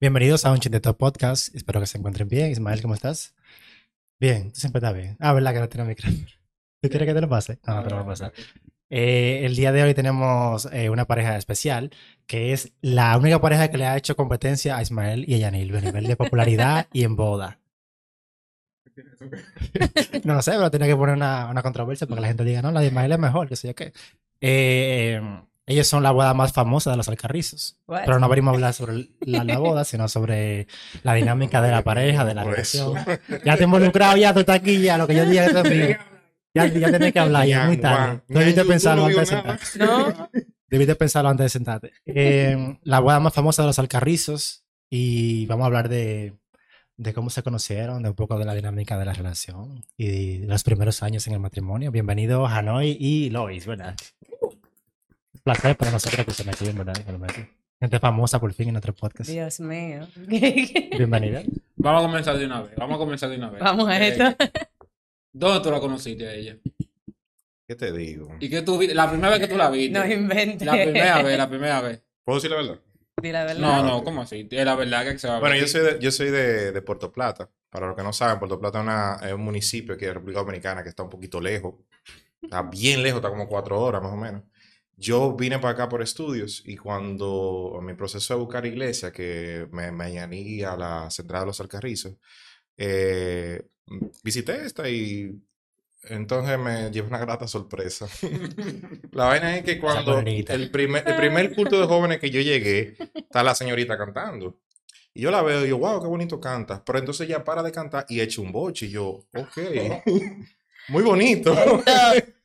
Bienvenidos a un Chinteto Podcast. Espero que se encuentren bien. Ismael, ¿cómo estás? Bien, tú siempre estás bien. Ah, ¿verdad que no tiene micrófono? ¿Tú quieres que te lo pase? No, no te lo voy a pasar. Eh, el día de hoy tenemos eh, una pareja especial que es la única pareja que le ha hecho competencia a Ismael y a Yanil a nivel de popularidad y en boda. no lo sé, pero tiene que poner una, una controversia para que la gente diga, no, la de Ismael es mejor, que sé yo qué. Eh, ellos son la boda más famosa de los alcarrizos. What? Pero no venimos a hablar sobre la, la boda, sino sobre la dinámica de la pareja, de la relación. eso. Ya te he involucrado, ya tú estás aquí, ya lo que yo diga es mío. Ya, ya tienes que hablar, ya es muy tarde. Juan, Debiste pensarlo antes de no sentarte. No, Debiste pensarlo antes de sentarte. Eh, la boda más famosa de los alcarrizos y vamos a hablar de, de cómo se conocieron, de un poco de la dinámica de la relación y de los primeros años en el matrimonio. Bienvenidos Hanoi y Lois, ¿verdad? Placer para nosotros que se ¿verdad? Que lo metí. Gente famosa por fin en nuestro podcast. Dios mío. Bienvenida. Vamos a comenzar de una vez. Vamos a comenzar de una vez. Vamos a Eh, esto. ¿Dónde tú la conociste a ella? ¿Qué te digo? ¿Y qué tú La primera vez que tú la viste. No inventes. La primera vez, la primera vez. ¿Puedo decir la verdad? Di la verdad. No, no, ¿cómo así? Es la verdad que se va a Bueno, ver. yo soy de, yo soy de, de Puerto Plata. Para los que no saben, Puerto Plata es, una- es un municipio aquí de República Dominicana que está un poquito lejos. Está bien lejos, está como cuatro horas más o menos. Yo vine para acá por estudios y cuando en mi proceso de buscar iglesia, que me, me añadí a la central de los Alcarrizos, eh, visité esta y entonces me llevé una grata sorpresa. La vaina es que cuando el primer, el primer culto de jóvenes que yo llegué, está la señorita cantando. Y yo la veo y yo, wow, qué bonito canta. Pero entonces ella para de cantar y echa un boche. Y yo, ok, muy bonito.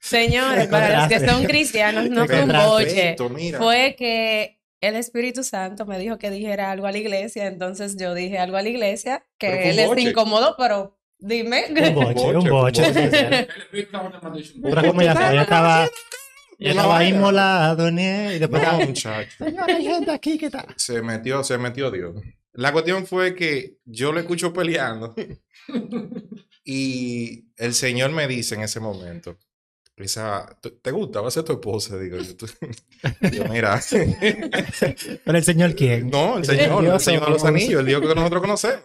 Señores, para los que son cristianos, no fue un boche. Fue que el Espíritu Santo me dijo que dijera algo a la iglesia, entonces yo dije algo a la iglesia, que Pero fue un él es boche. incómodo, pero dime. Un boche, un boche, ya fue, yo estaba, yo estaba inmolado en él, y después No, estaba, muchacho. señora, hay gente aquí que está. Se metió, se metió Dios. La cuestión fue que yo lo escucho peleando y el Señor me dice en ese momento, esa, ¿te te gusta? Va a ser tu esposa, digo yo. Tú- yo, mira. Pero el señor quién? No, el Señor, el Dios, Señor de los Anillos, el Dios que nosotros conocemos.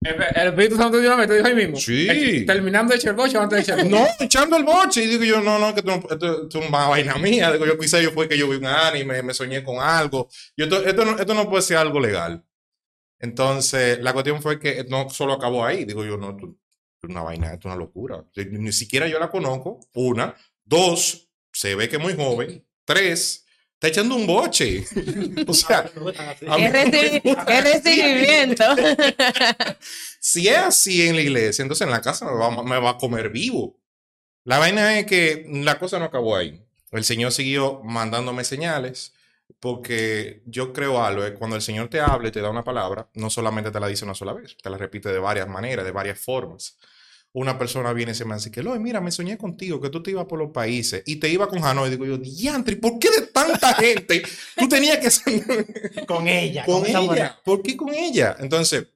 El, el Espíritu Santo de una vez te dijo ahí mismo. Sí. Terminando de echar el boche o antes de echar el boche. No, echando el boche. Y digo yo, no, no, que esto- esto es una vaina mía. Digo yo, quizá yo fue que yo vi un anime, me soñé con algo. Yo, esto, esto, no, esto no puede ser algo legal. Entonces, la cuestión fue que no solo acabó ahí. Digo yo, no, es una vaina, esto es una locura. Ni siquiera yo la conozco. Una. Dos, se ve que es muy joven. Tres, está echando un boche. o sea, a mí- ¿Qué, reci- qué recibimiento? si es así en la iglesia, entonces en la casa me va, me va a comer vivo. La vaina es que la cosa no acabó ahí. El Señor siguió mandándome señales, porque yo creo algo, es cuando el Señor te habla y te da una palabra, no solamente te la dice una sola vez, te la repite de varias maneras, de varias formas. Una persona viene y se me dice que, Loy, mira, me soñé contigo, que tú te ibas por los países y te iba con Hanoi. Digo yo, diantre, ¿por qué de tanta gente tú tenías que? Con ella. con mujer. ella. ¿Por qué con ella? Entonces,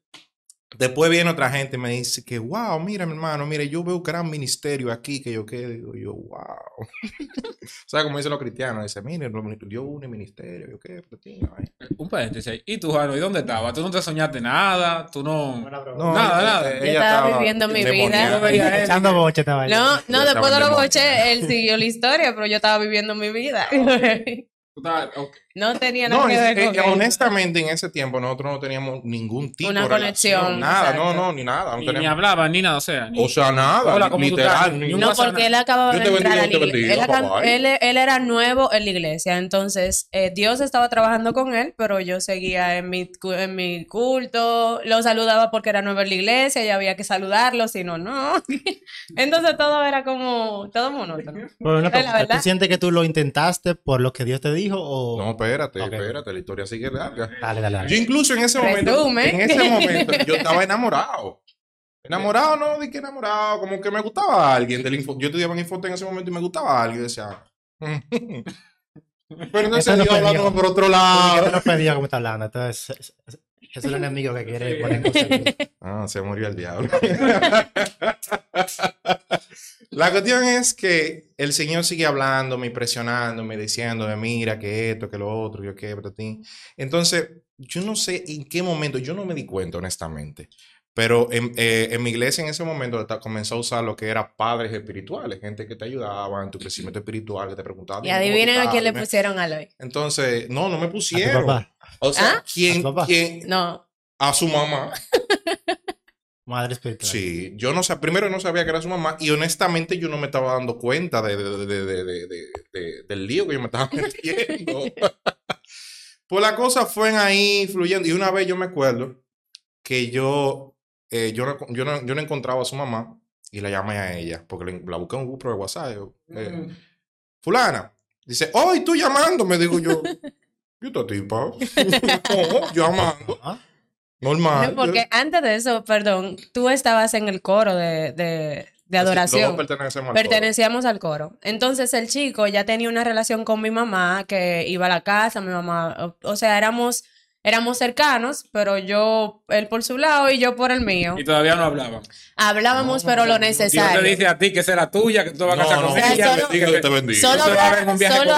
después viene otra gente y me dice que, wow, mira, mi hermano, mire, yo veo gran ministerio aquí, que yo qué, digo yo, wow. o sea, como dicen los cristianos, dice, mire, Dios une ministerio, yo qué, vaina. Un paréntesis ahí. ¿Y tú, Jano? ¿Y dónde estabas? ¿Tú no te soñaste nada? ¿Tú no...? No, Nada, nada. Yo estaba viviendo mi vida. Yo. Echando boche estaba. No, no, después de los boches, él siguió la historia, pero yo estaba viviendo mi vida. Tú estabas- ok. No tenía nada No, que ver eh, con él. honestamente, en ese tiempo nosotros no teníamos ningún tipo Una de conexión, relación, Nada, no, exacto. no, ni nada. No Ni, ni hablaban ni nada, o sea. ni- o sea, nada, Hola, ¿cómo tú literal. ni- No, porque él acababa de entrar a la yo te iglesia. Él, él, él era nuevo en la iglesia, entonces eh, Dios estaba trabajando con él, pero yo seguía en mi, en mi culto, lo saludaba porque era nuevo en la iglesia y había que saludarlo, si no, no. entonces todo era como, todo monótono. Pero una verdad. ¿Tú sientes que tú lo intentaste por lo que Dios te dijo o...? No, espérate, Ok. espérate, la historia sigue larga. Dale, dale, dale. Yo incluso en ese momento, Resume. en ese momento, yo estaba enamorado. Enamorado, no, de que enamorado, como que me gustaba a alguien del info. Yo estudiaba en Infote en ese momento y me gustaba a alguien, decía. Pero entonces Eso no Dios fue hablando por otro lado. te lo pedía como está hablando. Entonces, es, el enemigo que quiere poner cosas. aquí. Ah, se murió el diablo. La cuestión es que el señor sigue hablándome, presionándome, diciéndome, mira, que esto, que lo otro, yo qué, pero ti. Entonces, yo no sé en qué momento, yo no me di cuenta, honestamente. Pero en, eh, en mi iglesia en ese momento comenzó a usar lo que era padres espirituales, gente que te ayudaba en tu crecimiento espiritual, que te preguntaban. Y "Dime cómo tú adivinen a quién le dime". pusieron a Loy. Entonces, no, no me A tu pusieron. papá, O sea, ¿Ah? ¿quién, ¿A tu papá? quién? No. A su mamá. Madre espiritual. Sí, yo no sé, primero no sabía que era su mamá y honestamente yo no me estaba dando cuenta de, de- de- de- de- de- de- del lío que yo me estaba metiendo. pues la cosa fue ahí fluyendo y una vez yo me acuerdo que yo, eh, yo, no, yo, no, yo no encontraba a su mamá y la llamé a ella porque la, busqué en un grupo de WhatsApp. yo, eh, fulana, dice, hoy tú llamando, me digo yo. ¿Y esta tipa? no, llamando. Normal. No, porque antes de eso, perdón, tú estabas en el coro de, de, de adoración. Pertenecemos al coro. Pertenecíamos al coro. Entonces el chico ya tenía una relación con mi mamá, que iba a la casa, mi mamá, o, o sea, éramos, éramos cercanos, pero yo, él por su lado y yo por el mío. Y todavía no hablaban. Hablábamos, pero lo Dios te necesario. dice a ti que será tuya, que tú te vas a No, casar no, con ella. solo- que- te bendiga. Solo solo hablábamos, era No, lo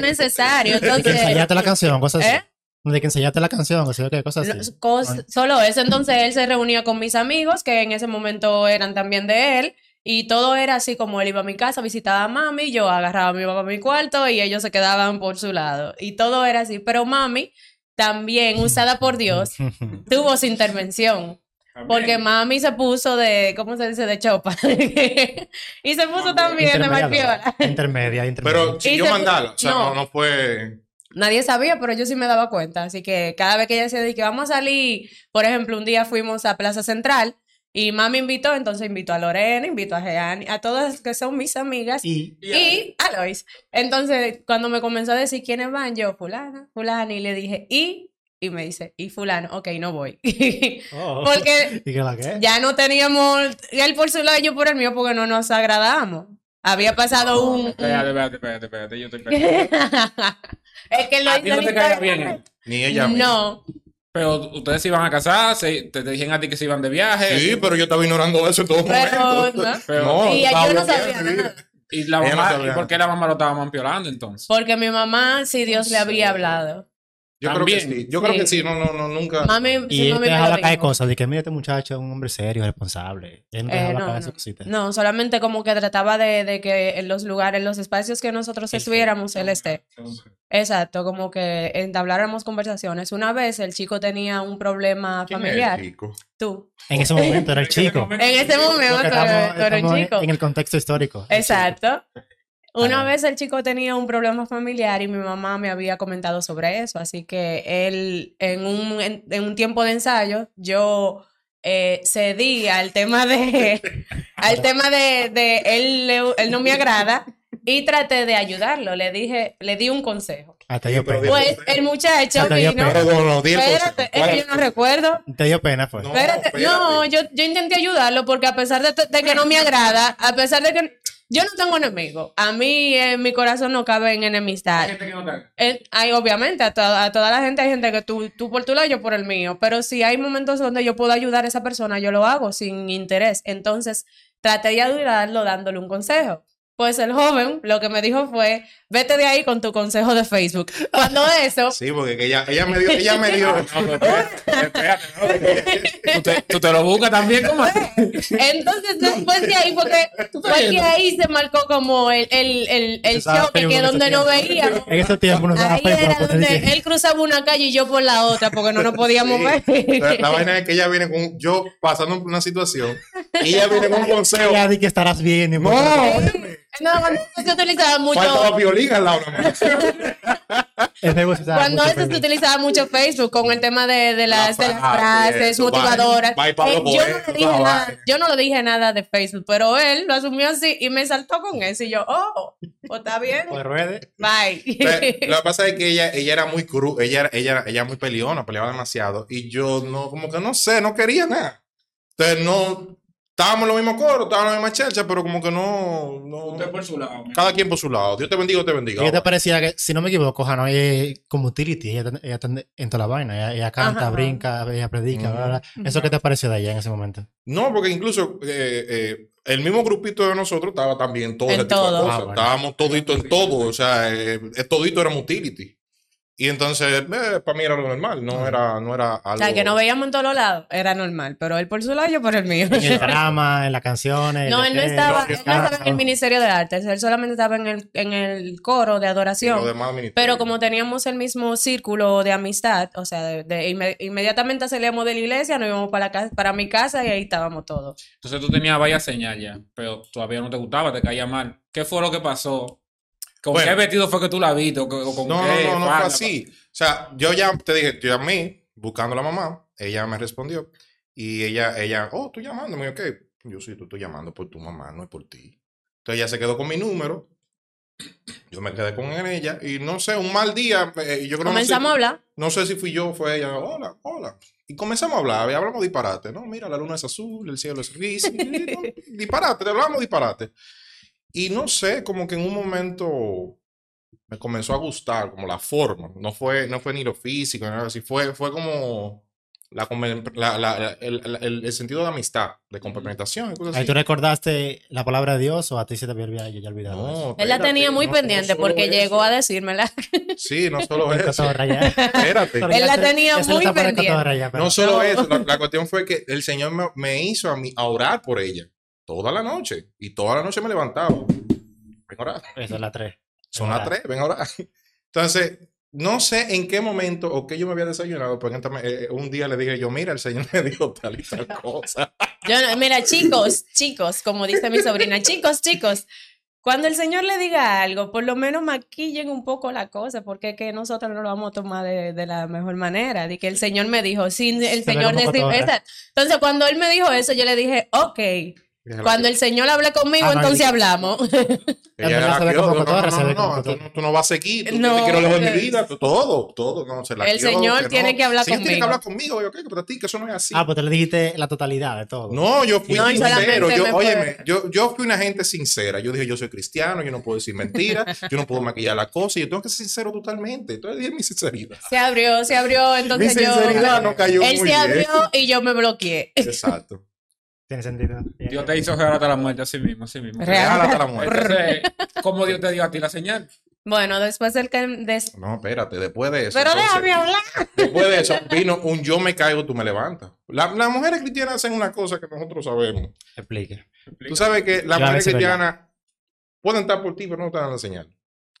necesario. de que Entonces, enseñaste la canción, cosas así. ¿Eh? De que enseñaste la canción, o sea, que cosas No, así. cos- solo eso. Entonces él se reunía con mis amigos, que en ese momento eran también de él, y todo era así como él iba a mi casa, visitaba a mami, yo agarraba a mi papá a mi cuarto y ellos se quedaban por su lado. Y todo era así. Pero mami, también usada por Dios, tuvo su intervención. Porque mami se puso de, ¿cómo se dice? De chopa. y se puso también de malpiola. Intermedia, intermedia. Pero Y siguió se- mandala. O sea, no, no. no fue. Nadie sabía, pero yo sí me daba cuenta. Así que cada vez que ella decía de que vamos a salir, por ejemplo, un día fuimos a Plaza Central y mami invitó, entonces invitó a Lorena, invitó a Jeani, a todas que son mis amigas y, y a Lois. Entonces, cuando me comenzó a decir quiénes van, yo, fulana, fulana, y le dije, ¿y? Y me dice, ¿y fulano? Ok, no voy. oh. Porque ¿Y la qué? ya no teníamos, él por su lado y yo por el mío, porque no nos agradamos. Había pasado un... Espérate, espérate, espérate, espérate, yo estoy es que lo A ti no te caía bien. Ni ella. misma. No, Pero ustedes se iban a casar, se- te, te dijeron a ti que se iban de viaje. Sí, pero yo estaba ignorando eso en todo Pero, momento. ¿no? Pero- No, Y yo no sabía nada. Y la no mamá, sabía. ¿y por qué la mamá lo estaba mampiolando entonces? Porque mi mamá, si Dios le había hablado. Yo creo que sí. Yo creo que sí. No, no, no, nunca. Mami, Y él te me dejaba caer cosas de que mira este muchacho es un hombre serio, responsable. Él no Eh, dejaba no, caer no. esas cositas. No, solamente como que trataba de, de que en los lugares, en los espacios que nosotros Él estuviéramos, él esté. Exacto, como que entabláramos conversaciones. Una vez el chico tenía un problema ¿Quién es el familiar. chico? Tú. En ese momento era el chico. En ese momento estamos en- chico. en el contexto histórico. el Exacto. Una Ah. vez el chico tenía un problema familiar y mi mamá me había comentado sobre eso, así que él en un, en, en un tiempo de ensayo yo eh, cedí al tema de al tema de, de él, le- él no me agrada y traté de ayudarlo, le dije, le di un consejo. Hasta dio pero pena. Pues el muchacho Hasta dio vino, pena. No, no, no, di el espérate, es que yo no recuerdo. Te dio pena, pues. No. Espérate, espérate. no, yo, yo intenté ayudarlo porque a pesar de, de que no me agrada, a pesar de que yo no tengo enemigos, a mí en mi corazón no cabe en enemistad. Eh, hay, obviamente, a, to- a toda la gente hay gente que tú, tú por tu lado, yo por el mío, pero si hay momentos donde yo puedo ayudar a esa persona, yo lo hago sin interés. Entonces, traté de ayudarlo dándole un consejo. Pues el joven lo que me dijo fue, vete de ahí con tu consejo de Facebook. Cuando eso, Sí, porque que ella, ella me dio. Ella me dio. ¿Tú te, tú te lo buscas también como Entonces, después de ahí, porque, porque ahí se marcó como el, el, el, el Facebook que donde no veíamos. En ese tiempo no Ahí Facebook. era poner donde que- él cruzaba una calle y yo por la otra, porque no nos podíamos ver. La, la vaina es que ella viene con. Yo pasando por una situación. Y ella viene con un consejo. Ya di que estarás bien. y No, No, cuando eso se utilizaba mucho. faltaba violín al lado. Cuando eso se utilizaba mucho Facebook con el tema de, de las, de las frase, frases motivadoras. Eh, yo, no dije nada, yo no le dije nada de Facebook, pero él lo asumió así y me saltó con eso. Y yo, oh, pues está bien. Pues ruede. Bye. Pero Lo que pasa es que ella, ella era muy cru, ella, era- ella, era- ella era muy peleona, peleaba demasiado. Y yo no, como que no sé, no quería nada. Entonces no estábamos en los mismos coros, estábamos en la misma chercha, pero como que no, no Usted por su lado. cada quien por su lado. Dios te bendiga, te ¿Y bendiga. qué te parecía que, si no me equivoco, Hanoi es como utility? Ella, está- ella está en toda la vaina. Ella, ella canta, Ajá. brinca, ella predica, bla, bla. ¿Eso qué te pareció de ella en ese momento? No, porque incluso eh, eh, el mismo grupito de nosotros estaba también todo En ese tipo de todo. cosas. Ah, bueno. Estábamos todito en todo, o sea, eh, eh, todito era utility. Y entonces, para mí era lo normal, no era, no era algo... O sea, que no veíamos en todos lados, era normal, pero él por su lado, yo por el mío. En el drama, en las canciones. No, él no estaba, en él el no estaba en el. Ministerio de Artes, él solamente estaba en el, en el coro de y adoración. lo demás ministerio. Pero como teníamos el mismo círculo de amistad, o sea, de, de inme- inmediatamente salíamos de la iglesia, nos íbamos para, la casa, para mi casa y ahí estábamos todos. Entonces tú tenías varias señales ya, pero todavía no te gustaba, te caía mal. ¿Qué fue lo que pasó? ¿Con Bueno. qué vestido fue que tú la viste? ¿O con, o con No, qué no, no, no fue así. O sea, yo ya te dije, yo llamé buscando a la mamá, ella me respondió y ella, ella, oh, tú llamándome, ok. Yo sí, tú estoy llamando por tu mamá, no es por ti. Entonces ella se quedó con mi número, yo me quedé con ella y no sé, un mal día, eh, yo creo no sé- Comenzamos a hablar. no sé si fui yo o fue ella. Hola, hola. Y comenzamos a hablar, y hablamos disparate. No, mira, la luna es azul, el cielo es gris. y, no, disparate, hablamos disparate. Y no sé, como que en un momento me comenzó a gustar, como la forma. No fue, no fue ni lo físico, ni nada así. Fue, fue como la, la- la- la- el, el- el sentido de amistad, de complementación y cosas Ahí así. tú recordaste la palabra de Dios o a ti se te había ya olvidado eso. No, Él la tenía muy no- pendiente porque eso. llegó a decírmela. Sí, no solo eso. Espérate. Él la tenía ya muy pendiente. No solo No. eso, la, la cuestión fue que el Señor me, me hizo a mí a orar por ella toda la noche y toda la noche me levantaba. Ven a orar. Eso es la 3. Son las tres, ven a orar. Entonces, no sé en qué momento o qué yo me había desayunado, pero eh, un día le dije yo, mira, el Señor me dijo tal y tal cosa. Yo no- mira, chicos, chicos, como dice mi sobrina, chicos, chicos, cuando el Señor le diga algo, por lo menos maquillen un poco la cosa, porque es que nosotros no lo vamos a tomar de, de la mejor manera. De que el Señor me dijo, sin el ve Señor decir-. Entonces, cuando él me dijo eso, yo le dije, ok. Cuando el Señor hable conmigo, Ah, no, entonces hablamos. Ella se era, como "No, no, no, no, tú, cotorra". no- tú no vas a seguir, tú No, te quiero lejos de mi vida, tú- todo, todo, no, se la El quiero, Señor que tiene no. que hablar Sí, él tiene que conmigo. hablar conmigo, yo, ¿qué? pero a ti, que eso no es así. Ah, pues te le dijiste la totalidad de todo. No, yo fui sincero. Yo, fue- óyeme, yo, yo fui una gente sincera. Yo dije, yo soy cristiano, yo no puedo decir mentiras, yo no puedo maquillar la cosa, y yo tengo que ser sincero totalmente. Entonces dije mi sinceridad. Se abrió, se abrió, entonces mi yo... sinceridad no cayó Él muy se bien. abrió y yo me bloqueé. Exacto. Tiene sentido. Dios te hizo real hasta la muerte, así mismo, así mismo. Real. Hasta la muerte. Entonces, ¿cómo Dios te dio a ti la señal? Bueno, después del que... des- No, espérate, después de eso. Pero entonces, déjame hablar. Después de eso vino un yo me caigo, tú me levantas. La- las mujeres cristianas hacen una cosa que nosotros sabemos. Explique. Tú sabes que las mujeres cristianas pueden estar por ti, pero no te dan la señal.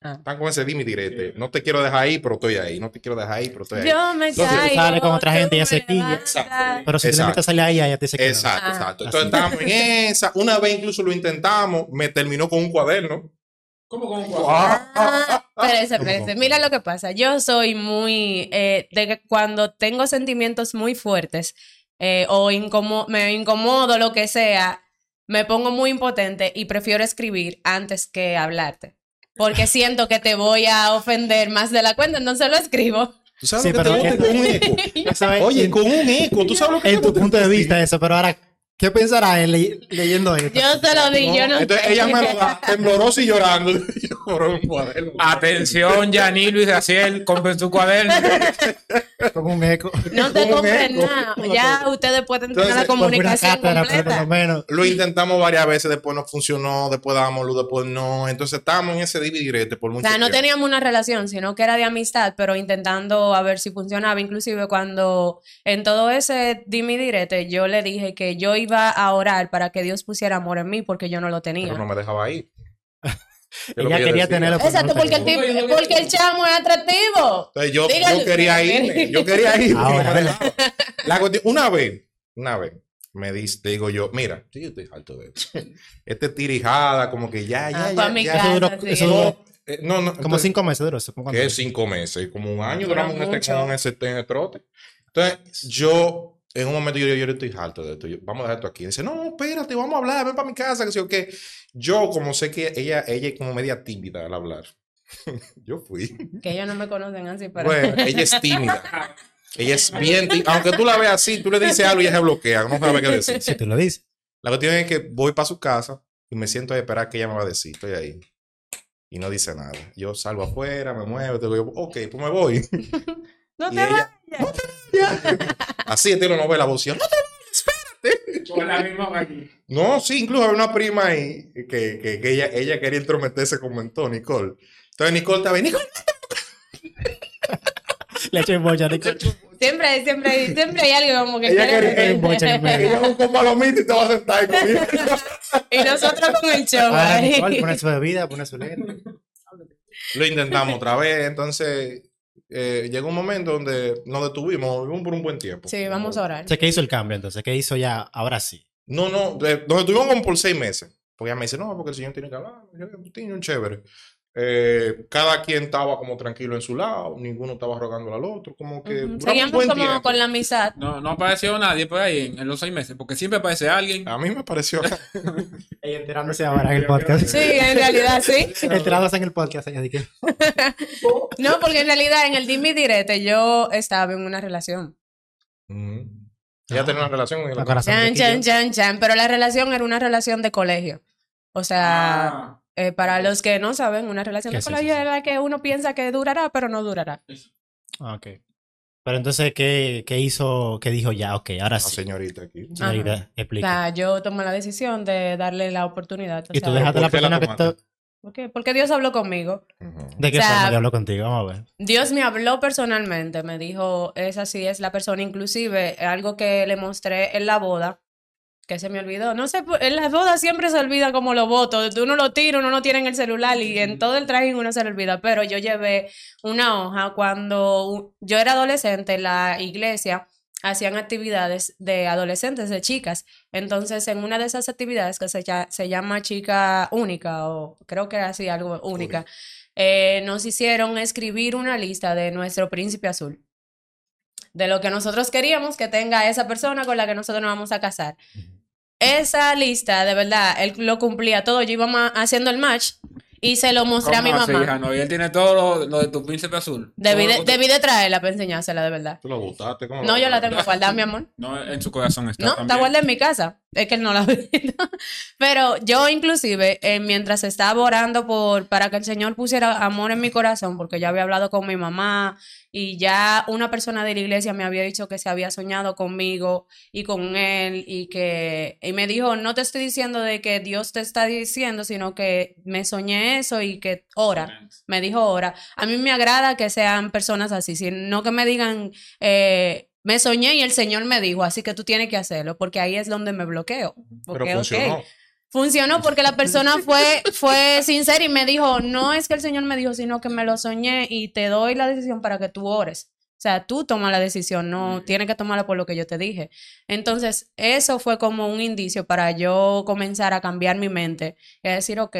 Ah. Están con ese dime y direte. No te quiero dejar ahí, pero estoy ahí. No te quiero dejar ahí, pero estoy ahí. Yo me Entonces, caigo. sale con otra gente y tú ella se quilla. Exacto. Pero si te Exacto. a salir ahí, ella te dice que no. Exacto, Ah. exacto. Entonces estábamos en esa. Una vez incluso lo intentamos, me terminó con un cuaderno. ¿Cómo con un Ah, espérese, ¿Cómo, espérese. Mira lo que pasa. Yo soy muy. eh, de que cuando tengo sentimientos muy fuertes eh, o incomo- me incomodo, lo que sea, me pongo muy impotente y prefiero escribir antes que hablarte. Porque siento que te voy a ofender más de la cuenta, entonces lo escribo. ¿Tú sabes Sí, lo que pero te es- digo? Con un eco. Eso es Oye, con un eco. ¿Tú sabes lo que en tu punto de vista eso, pero ahora, ¿qué pensará él le- leyendo esto? Yo te lo di, yo no Entonces sé. ella me lo da temblorosa y llorando. Por un cuaderno. Atención, Yaní Luis Raciel, compren su cuaderno. Como un eco. No te compren nada. Ya ustedes pueden tener la comunicación cátedra, pero por completa. lo menos. Lo intentamos varias veces, después no funcionó, después dábamos luz, después no. Entonces estábamos en ese dividirete por O mucho sea, no tiempo. teníamos una relación, sino que era de amistad, pero intentando a ver si funcionaba. Inclusive cuando en todo ese dime y direte, yo le dije que yo iba a orar para que Dios pusiera amor en mí porque yo no lo tenía. Pero no me dejaba ir. Ella que quería tenerlo. Exacto, porque el, tipo, porque el chamo es atractivo. Entonces yo, Dígale yo quería irme, yo quería ir. porque Ahora. La una vez, una vez, me dice, digo yo, mira, sí, yo estoy harto de esto. Este tirijada, como que ya, ya, Ah, ya. mi ya. casa, Eso duró- sí. eso duró No, eh, no, no, como entonces, cinco meses duró eso. ¿Cómo que cuánto? es cinco meses, como un año Dura duramos en este, con ese, en el trote. Entonces, yo, en un momento, yo, yo, yo estoy harto de esto. yo, vamos a dejar esto aquí. dice, no, espérate, vamos a hablar, ven para mi casa, que sé yo qué. Yo, como sé que ella, ella es como media tímida al hablar. yo fui. Que ellos no me conocen así, pero. Bueno, ella es tímida. Ella es bien tímida. Aunque tú la veas así, tú le dices algo y ella se bloquea, no sabe qué decir. Si tú lo dices. La cuestión es que voy para su casa y me siento a esperar que ella me va a decir. Estoy ahí. Y no dice nada. Yo salgo afuera, me muevo, te digo, ok, pues me voy. No Y te ella- vayas. Así estilo novela, voz. No, te. Con la misma aquí. No, sí, incluso había una prima ahí que, que, que ella, ella quería entrometerse con mentó, Nicole. Entonces Nicole estaba ahí, Nicole, Le eché bocha de Siempre, hay- siempre, hay- siempre hay algo como que Ella quiere un boche en medio. ella con palomita y te va a sentar ahí conmigo. Y nosotros con el show ahí. Nicole pone su bebida, pone su lente. Lo intentamos otra vez, entonces eh, llegó un momento donde nos detuvimos, vivimos por un buen tiempo. Sí, vamos a orar. O sea, ¿qué hizo el cambio entonces? ¿Qué hizo ya? Ahora sí. No, no, de- nos detuvimos como por seis meses. Porque ella me dice, no, porque el señor tiene que hablar, yo- tiene un chévere. Eh, cada quien estaba como tranquilo en su lado, ninguno estaba rogándole al otro, como que... Seguíamos buen como tiempo. con la amistad. No, no apareció nadie por ahí en, en los seis meses, porque siempre aparece alguien. A mí me pareció... Ella enterándose ahora en el podcast. Sí, en realidad sí. Enterándose en el podcast. Ella dije, No, porque en realidad en el Dimi Direte yo estaba en una relación. Ujú. Ella tenía una relación la el corazón. Chan, de chan, Quillo. chan, chan. Pero la relación era una relación de colegio. O sea, Ah, eh, para los que no saben, una relación ¿Qué de colegio es la que uno piensa que durará, pero no durará. Ah, Ok. Pero entonces, ¿qué, qué hizo? ¿Qué dijo ya? Ok, ahora La sí. señorita aquí. Señorita, O explica. sea, yo tomé la decisión de darle la oportunidad. o Y tú sea, dejaste a la ¿por qué la persona que tú... ¿por qué? Porque Dios habló conmigo. Ujú. ¿De qué O sea, forma yo hablo contigo? Vamos a ver. Dios me habló personalmente, me dijo, esa sí es la persona, inclusive algo que le mostré en la boda, que se me olvidó. No sé, en las bodas siempre se olvida como los votos, uno lo tira, uno no tiene en el celular y en todo el traje uno se le olvida, pero yo llevé una hoja cuando yo era adolescente, en la iglesia hacían actividades de adolescentes, de chicas. Entonces, en una de esas actividades que se llama chica única, o creo que era así, algo única, eh, nos hicieron escribir una lista de nuestro príncipe azul. De lo que nosotros queríamos que tenga esa persona con la que nosotros nos vamos a casar. Esa lista, de verdad, él lo cumplía todo. Yo iba haciendo el match y se lo mostré a mi ¿cómo así, mamá. hija? No, y él tiene todo lo, lo de tu príncipe azul. Debí de, lo- debí de traerla para enseñársela, de verdad. ¿Tú la botaste? ¿Cómo No, yo la tengo guardada, mi amor. No, en su corazón está No, está guardada en mi casa. Es que él no la ve. Pero yo inclusive, eh, mientras estaba orando por, para que el Señor pusiera amor en mi corazón, porque ya había hablado con mi mamá y ya una persona de la iglesia me había dicho que se había soñado conmigo y con él y que y me dijo, no te estoy diciendo de que Dios te está diciendo, sino que me soñé eso y que ora. Me dijo ora. A mí me agrada que sean personas así, sino que me digan, eh, me soñé y el Señor me dijo, así que tú tienes que hacerlo, porque ahí es donde me bloqueo. Pero Porque, ok, funcionó. Funcionó porque la persona fue, fue sincera y me dijo, no es que el Señor me dijo, sino que me lo soñé y te doy la decisión para que tú ores. O sea, tú tomas la decisión, no tienes que tomarla por lo que yo te dije. Entonces, eso fue como un indicio para yo comenzar a cambiar mi mente y a decir, ok,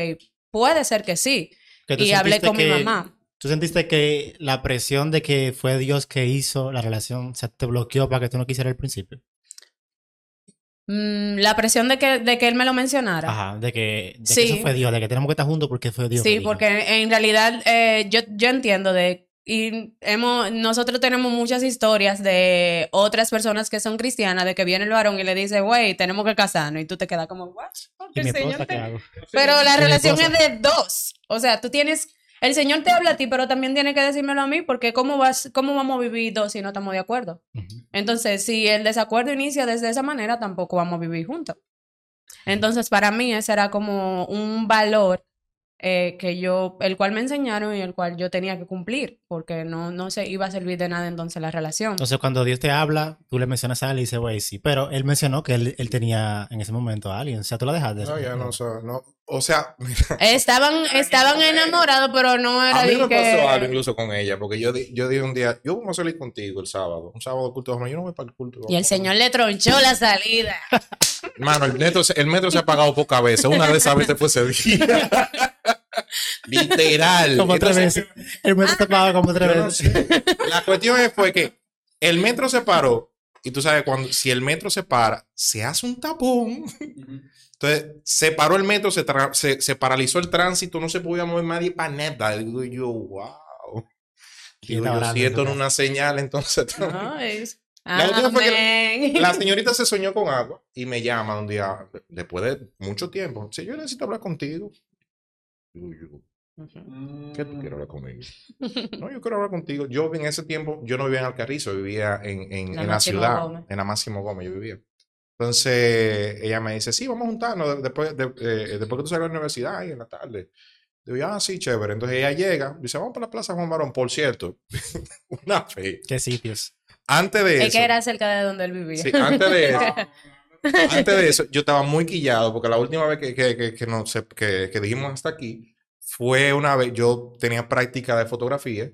puede ser que sí. Que Y hablé con mi mamá. ¿Tú sentiste que la presión de que fue Dios que hizo la relación se te bloqueó para que tú no quisieras al principio? Mm, la presión de que, de que él me lo mencionara. Ajá, de que, de que Sí. eso fue Dios, de que tenemos que estar juntos porque fue Dios. Sí, porque en realidad eh, yo, yo entiendo de y hemos nosotros tenemos muchas historias de otras personas que son cristianas de que viene el varón y le dice, "Güey, tenemos que casarnos" y tú te quedas como, "What?" Porque ¿Y mi el Señor te-? Pero la ¿Y mi relación es de dos. O sea, tú tienes el Señor te habla a ti, pero también tiene que decírmelo a mí porque cómo vas cómo vamos a vivir dos si no estamos de acuerdo. Entonces, si el desacuerdo inicia desde esa manera, tampoco vamos a vivir juntos. Entonces, para mí, ese era como un valor eh, que yo, el cual me enseñaron y el cual yo tenía que cumplir, porque no, no se iba a servir de nada entonces la relación. Entonces, cuando Dios te habla, tú le mencionas a él y dice, güey, sí. Pero él mencionó que él, él tenía en ese momento a alguien. O sea, tú la dejaste. No, ya no, o sea, no. O sea, Estaban, estaban enamorados, pero no era a mí me que... pasó algo incluso con ella, porque yo, di- yo dije un día, yo vamos a salir contigo el sábado, un sábado de culto de Yo no voy para el culto. de Y el Señor le tronchó la salida. Hermano, el metro, se- el metro se ha pagado pocas veces. Una de esas veces fue ese día. Literal. Como tres veces. El metro te pagaba como tres no veces. sé. La cuestión es, fue que el metro se paró. Y tú sabes, cuando si el metro se para, se hace un tapón. Entonces, se paró el metro, se, se, se paralizó el tránsito, no se podía mover nadie para nada. Digo yo, wow. ¿Quién Digo yo, orando si en una señal, entonces. No, es- La última fue que Amén. la señorita se soñó con agua y me llama un día, después de mucho tiempo. Sí, yo necesito hablar contigo. Digo yo, ¿qué tú quieres hablar conmigo? No, yo quiero hablar contigo. Yo en ese tiempo, yo no vivía en Alcarrizo, vivía en, en, La en la ciudad, Gómez. en la Máximo Gómez, yo vivía. Entonces ella me dice, sí, vamos a juntarnos después, de, eh, después que tú salgas de la universidad y en la tarde. Digo, ah, sí, chévere. Entonces ella llega, dice, vamos para la Plaza Juan Barón. Por cierto, una fe. ¿Qué sitios? Antes de Es eso, que era cerca de donde él vivía. sí, antes de eso, antes de eso, yo estaba muy quillado porque la última vez que, que, que, que, no sé, que, que dijimos hasta aquí fue una vez, yo tenía práctica de fotografía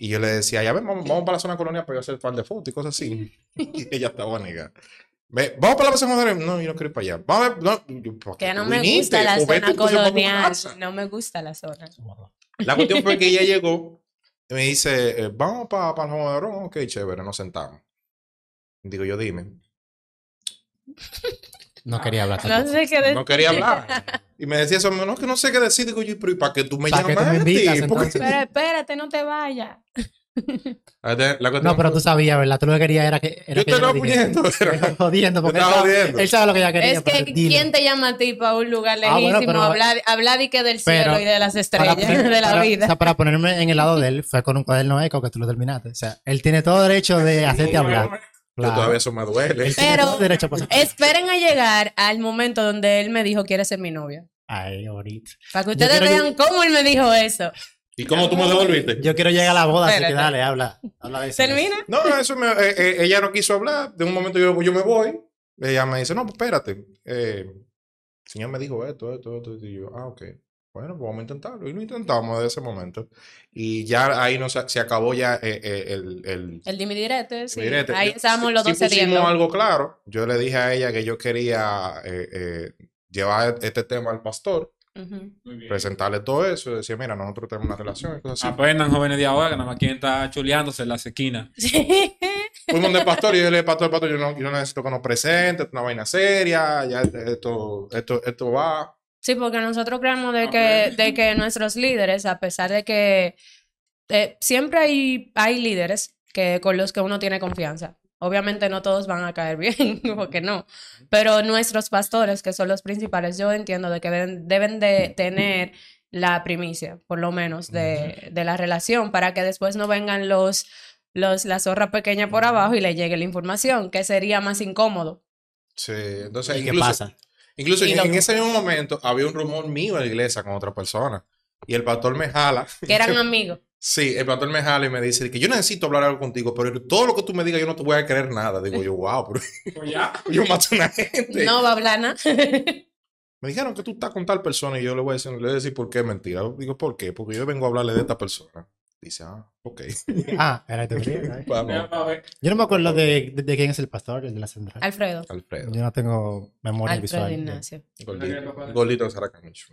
y yo le decía, ya ven, vamos, vamos para la zona colonial para yo hacer par de fotos y cosas así. Y ella estaba negada. Ve, Vamos para la plaza Juan No, yo no quiero ir para allá. Vamos a ver, no, yo, ¿por qué Que no me viniste? gusta la vete zona colonial. No me gusta la zona. La cuestión fue que ella llegó y me dice, eh, vamos para pa el Juan Barón. Ok, chévere, nos sentamos. Digo yo, dime. No quería hablar. No sé qué decir. No quería hablar. Y me decía eso, no, que no sé qué decir. Digo yo, pero ¿y para qué tú me entonces? Pero espérate, no te vayas. La cuestión No, pero tú sabías, ¿verdad? Tú lo que querías era que. Era Yo que te estaba lo poniendo. Estaba jodiendo, porque Yo estaba él, sabe, jodiendo. él sabe lo que ella quería. Es que. ¿quién te llama a ti para un lugar Ah, bueno, lejísimo? hablar, hablar y que del cielo pero y de las estrellas de la para- vida. O sea, para ponerme en el lado de él, fue con un cuaderno eco que tú lo terminaste. O sea, él tiene todo derecho de hacerte hablar. Yo Claro. todavía eso me duele. Él tiene Pero- todo derecho a pasar. Esperen a llegar al momento donde él me dijo, ¿quieres ser mi novia? Ay, ahorita. Para que Yo ustedes vean cómo él me dijo eso. ¿Y cómo tú me devolviste? Yo quiero llegar a la boda, así que Espérate. dale, habla. habla de eso. ¿Termina? No, eso me, eh, eh, ella no quiso hablar. De un momento yo, yo me voy. Ella me dice, no, pues espérate. Eh, el señor me dijo esto, esto, esto. Y yo, ah, ok. Bueno, pues vamos a intentarlo. Y lo intentamos desde ese momento. Y ya ahí no se, acabó ya eh, eh, el, el, El dimi direte, sí. Direte. Ahí estábamos los sí dos pusimos cediendo. algo claro. Yo le dije a ella que yo quería eh, eh, llevar este tema al pastor, Presentarle todo eso. Decía, mira, nosotros tenemos una relación y cosas así. Aprendan jóvenes de ahora, que nada más quieren estar chuleándose en las esquinas. Sí. Fuimos del pastor y yo le dije, pastor, pastor, yo, no, yo necesito que nos presente, esto es una vaina seria, ya esto, esto, esto va. Sí, porque nosotros creemos de que, de que nuestros líderes, a pesar de que eh, siempre hay, hay líderes que, con los que uno tiene confianza. Obviamente no todos van a caer bien, porque no. Pero nuestros pastores, que son los principales, yo entiendo de que deben, deben de tener la primicia, por lo menos, de, de la relación, para que después no vengan los, los, la zorra pequeña por abajo y le llegue la información, que sería más incómodo. Sí, entonces ¿Y qué incluso, pasa? incluso Y en, lo- en ese mismo momento había un rumor mío en la iglesia con otra persona. Y el pastor me jala. Que eran amigos. Sí, el pastor me jala y me dice que yo necesito hablar algo contigo, pero todo lo que tú me digas yo no te voy a creer nada. Digo yo, wow, pero Pues ya. yo mato a una gente. No va a hablar nada. Me dijeron que tú estás con tal persona y yo le voy a decir, le voy a decir por qué es mentira. Digo, ¿por qué? Porque yo vengo a hablarle de esta persona. Dice, ah, ok. Ah, era. Vamos, Yo no me acuerdo de, de, de quién es el pastor, el de la central. Alfredo. Alfredo. Yo no tengo memoria Alfredo visual. Ignacio. Gordito de Saracamucho.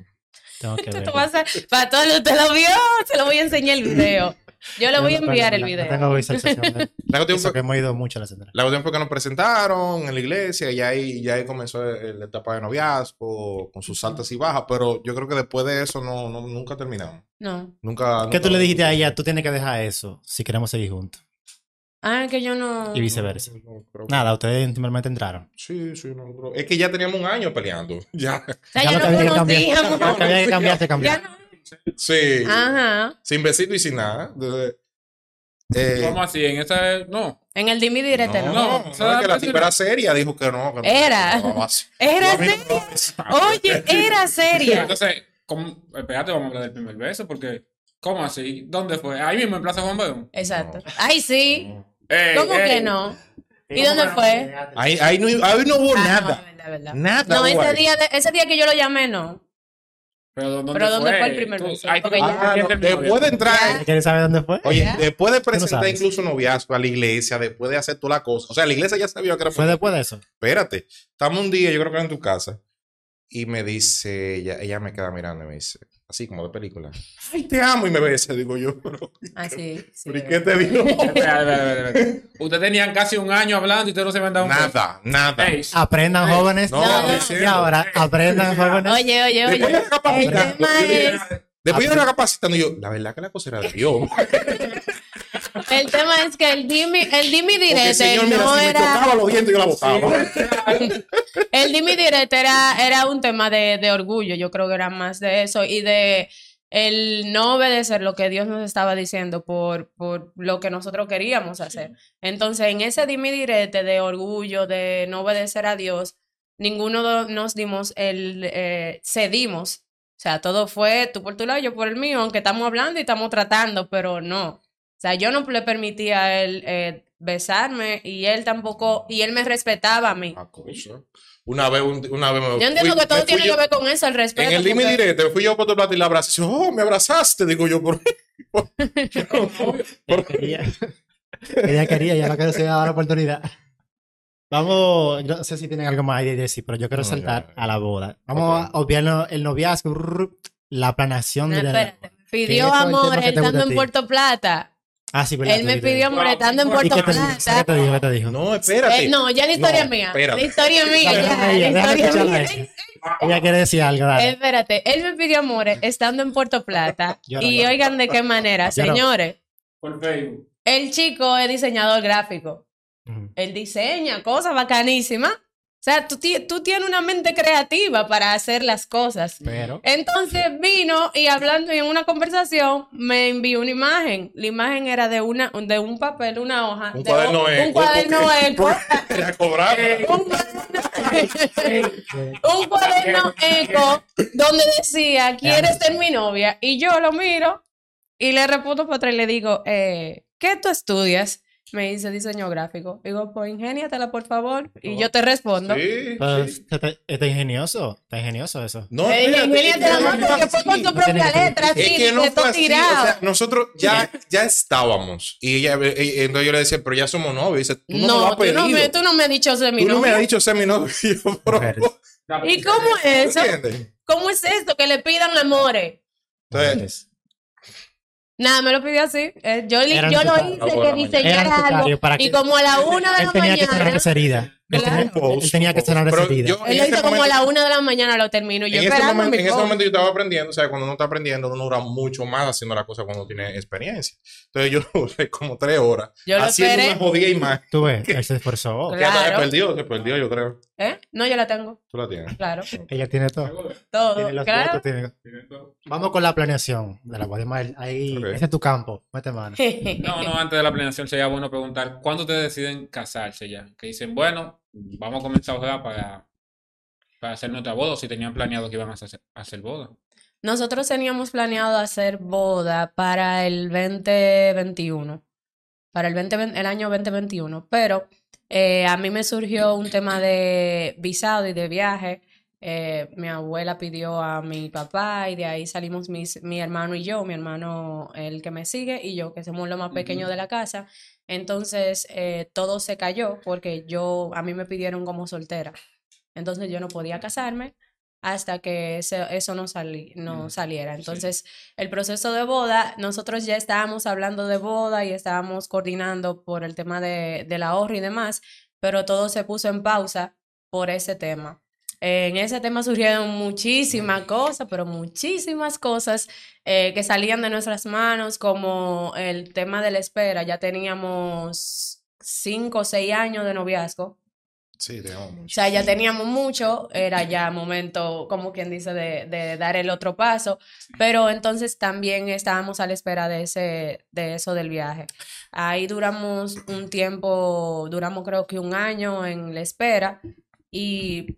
Tengo que ver. Esto va a ser- para todos los que lo vio, se lo voy a enseñar el video. Yo le voy a enviar el video. Tengo visualización La cuestión, eso fue, que hemos ido mucho a la central. la cuestión fue que nos presentaron en la iglesia y ahí, ya ahí comenzó el- la etapa de noviazgo con sus altas y bajas, pero yo creo que después de eso no, no- nunca terminamos. No. Nunca. ¿Qué nunca- tú le dijiste a ella? Tú tienes que dejar eso si queremos seguir juntos. Ah, que yo no. Y viceversa. No, no, creo que- Nada, ustedes simplemente entraron. Sí, sí, no, no. Es que ya teníamos un año peleando. Ya. O sea, Ya no había que cambiar. había que cambiar se cambió. Ya no. Sí. Ajá. Sin besito y sin nada. Entonces, eh, ¿Cómo así? En esa. No. En el Dimi Direte, no, ¿no? no, No, es que la tipa era seria, dijo que no. que Era. Era seria. Oye, era seria. Entonces, ¿cómo? espérate, vamos a hablar del primer beso, porque. ¿Cómo así? ¿Dónde fue? Ahí mismo en Plaza Juan Beón. Exacto. Ay, sí. Ey, ¿Cómo ey. que no? ¿Y dónde fue? Ahí, ahí, no, ahí no hubo Ah, no, nada. verdad, verdad. Nada. No, ese día, de- ese día que yo lo llamé, no. Pero ¿dónde, Pero ¿dónde fue? fue el primer beso? Ah, no, después de entrar. ¿Quieres saber dónde fue? oye, Ya. después de presentar incluso noviazgo a la iglesia, después de hacer toda la cosa. O sea, la iglesia ya sabía que era Fue después de eso. Espérate, estamos un día, yo creo que era en tu casa, y me dice, ella, ella me queda mirando y me dice, así como de película, ay, te amo, y me besa, digo yo, pero, Ah, sí. sí, ¿pero ¿y verdad. qué te digo? Ustedes tenían casi un año hablando y ustedes no se habían dado un beso. nada, nada. Ey, Aprendan Ey, jóvenes. no, no, y diciendo. ahora, aprendan jóvenes. Oye, oye, Después oye. de después de la capacitando, yo, la verdad que la cosa era de Dios. El tema es que el Dimi, el Dimi Direte mira, no me era. tocaba los dientes, yo la botaba. El Dimi Direte era, era un tema de, de orgullo, yo creo que era más de eso y de el no obedecer lo que Dios nos estaba diciendo por, por lo que nosotros queríamos hacer. Entonces, en ese Dimi Direte de orgullo, de no obedecer a Dios, ninguno nos dimos el, eh, cedimos. O sea, todo fue tú por tu lado, yo por el mío, aunque estamos hablando y estamos tratando, pero no. Sea, yo no le permitía a él eh, besarme y él tampoco, y él me respetaba a mí. Ah. Una vez, un- una vez me Yo entiendo fui- que todo tiene yo- que ver con eso, el respeto. En el Dime porque- Directo, fui yo por tu plato y la abracé. Oh, me abrazaste. Digo yo, por. Ella quería, ella quería, ya lo que se daba la oportunidad. Vamos, no sé si tienen algo más ahí de decir, pero yo quiero No, saltar ya. a la boda. Vamos Ok. a obviar no- el noviazgo, la planeación No, de la... pidió amor estando en. Puerto Plata. Ah, sí, ¿verdad? Él me pidió amor estando en ¿Y Puerto Plata. te dijo? ¿Qué te dijo? No, espérate. Eh, no, ya la historia No, es mía. espérate. La historia es mía. ya, la ella, historia mía. Ella quiere decir algo, dale. Espérate, él me pidió amores estando en Puerto Plata. Y oigan de qué manera, señores. Por Facebook. El chico es diseñador gráfico. Ujú. Él diseña cosas bacanísimas. O sea, tú, tú tienes una mente creativa para hacer las cosas. Pero... Entonces vino y hablando en una conversación me envió una imagen. La imagen era de una de un papel, una hoja, Un de cuaderno un eco. cuaderno eco, un cuaderno, un cuaderno eco donde decía ¿Quieres ser mi novia? Y yo lo miro y le respondo para atrás y le digo eh, ¿Qué tú estudias? Me dice diseño gráfico. Digo, pues ingéniatela por favor y yo te respondo. Sí, sí. está, está ingenioso, está ingenioso eso. No, Eh, ingéniatela es no porque fue con tu propia letra, Es así, que no fue así. tirado. O sea, nosotros ya, ya estábamos. Y ella, eh, eh, entonces yo le decía, pero ya somos novios. Y dice, tú no, me lo No, has tú pedido. no, me, tú no me has dicho ser mi Tú no me novio. has dicho ser mi novio. Y. ¿Y cómo es eso? ¿Cómo es esto? Que le pidan amores. Entonces, Nada, me lo pidió así. Eh, yo yo lo hice que diseñara algo. para Y que- como a la una de Él la tenía que mañana. esa herida. Él Claro. tenía, él tenía que Pero herida. yo- Él en lo ese hizo como a momento- la una de la mañana, lo termino. Yo en, ese momento, mi en ese call. momento yo estaba aprendiendo, o sea, cuando uno está aprendiendo, uno dura mucho más haciendo la cosa cuando tiene experiencia. Entonces yo duré como tres horas Yo lo haciendo esperé. una jodida imagen. Tú ves, él se esforzó. Se Claro. perdió, se perdió, yo creo. ¿Eh? No, yo la tengo. Tú la tienes. Claro. Ella tiene todo. Todo. Tiene Claro. tiene- Vamos con la planeación de la. Ismael. Ahí, ese es tu campo. Mete mano. No, no, antes de la planeación sería bueno preguntar, ¿cuándo te deciden casarse ya? Que dicen, bueno, vamos a comenzar a jugar para, para hacer nuestra boda, o si tenían planeado que iban a hacer, a hacer boda. Nosotros teníamos planeado hacer boda para el 2021, para el, 20, el año 2021, pero eh, a mí me surgió un tema de visado y de viaje. Eh, mi abuela pidió a mi papá y de ahí salimos mis, mi hermano y yo, mi hermano el que me sigue y yo que somos lo más pequeño de la casa. Entonces eh, todo se cayó porque yo a mí me pidieron como soltera. Entonces yo no podía casarme hasta que ese- eso no, sali- no Mm, saliera. sí. Entonces, el proceso de boda, nosotros ya estábamos hablando de boda y estábamos coordinando por el tema de, del ahorro y demás, pero todo se puso en pausa por ese tema. En ese tema surgieron muchísimas cosas, pero muchísimas cosas eh, que salían de nuestras manos, como el tema de la espera. Ya teníamos cinco o seis años de noviazgo. Sí, tenemos O mucho. sea, ya teníamos mucho, era ya momento, como quien dice, de, de dar el otro paso, pero entonces también estábamos a la espera de ese, de eso del viaje. Ahí duramos un tiempo, duramos creo que un año en la espera y,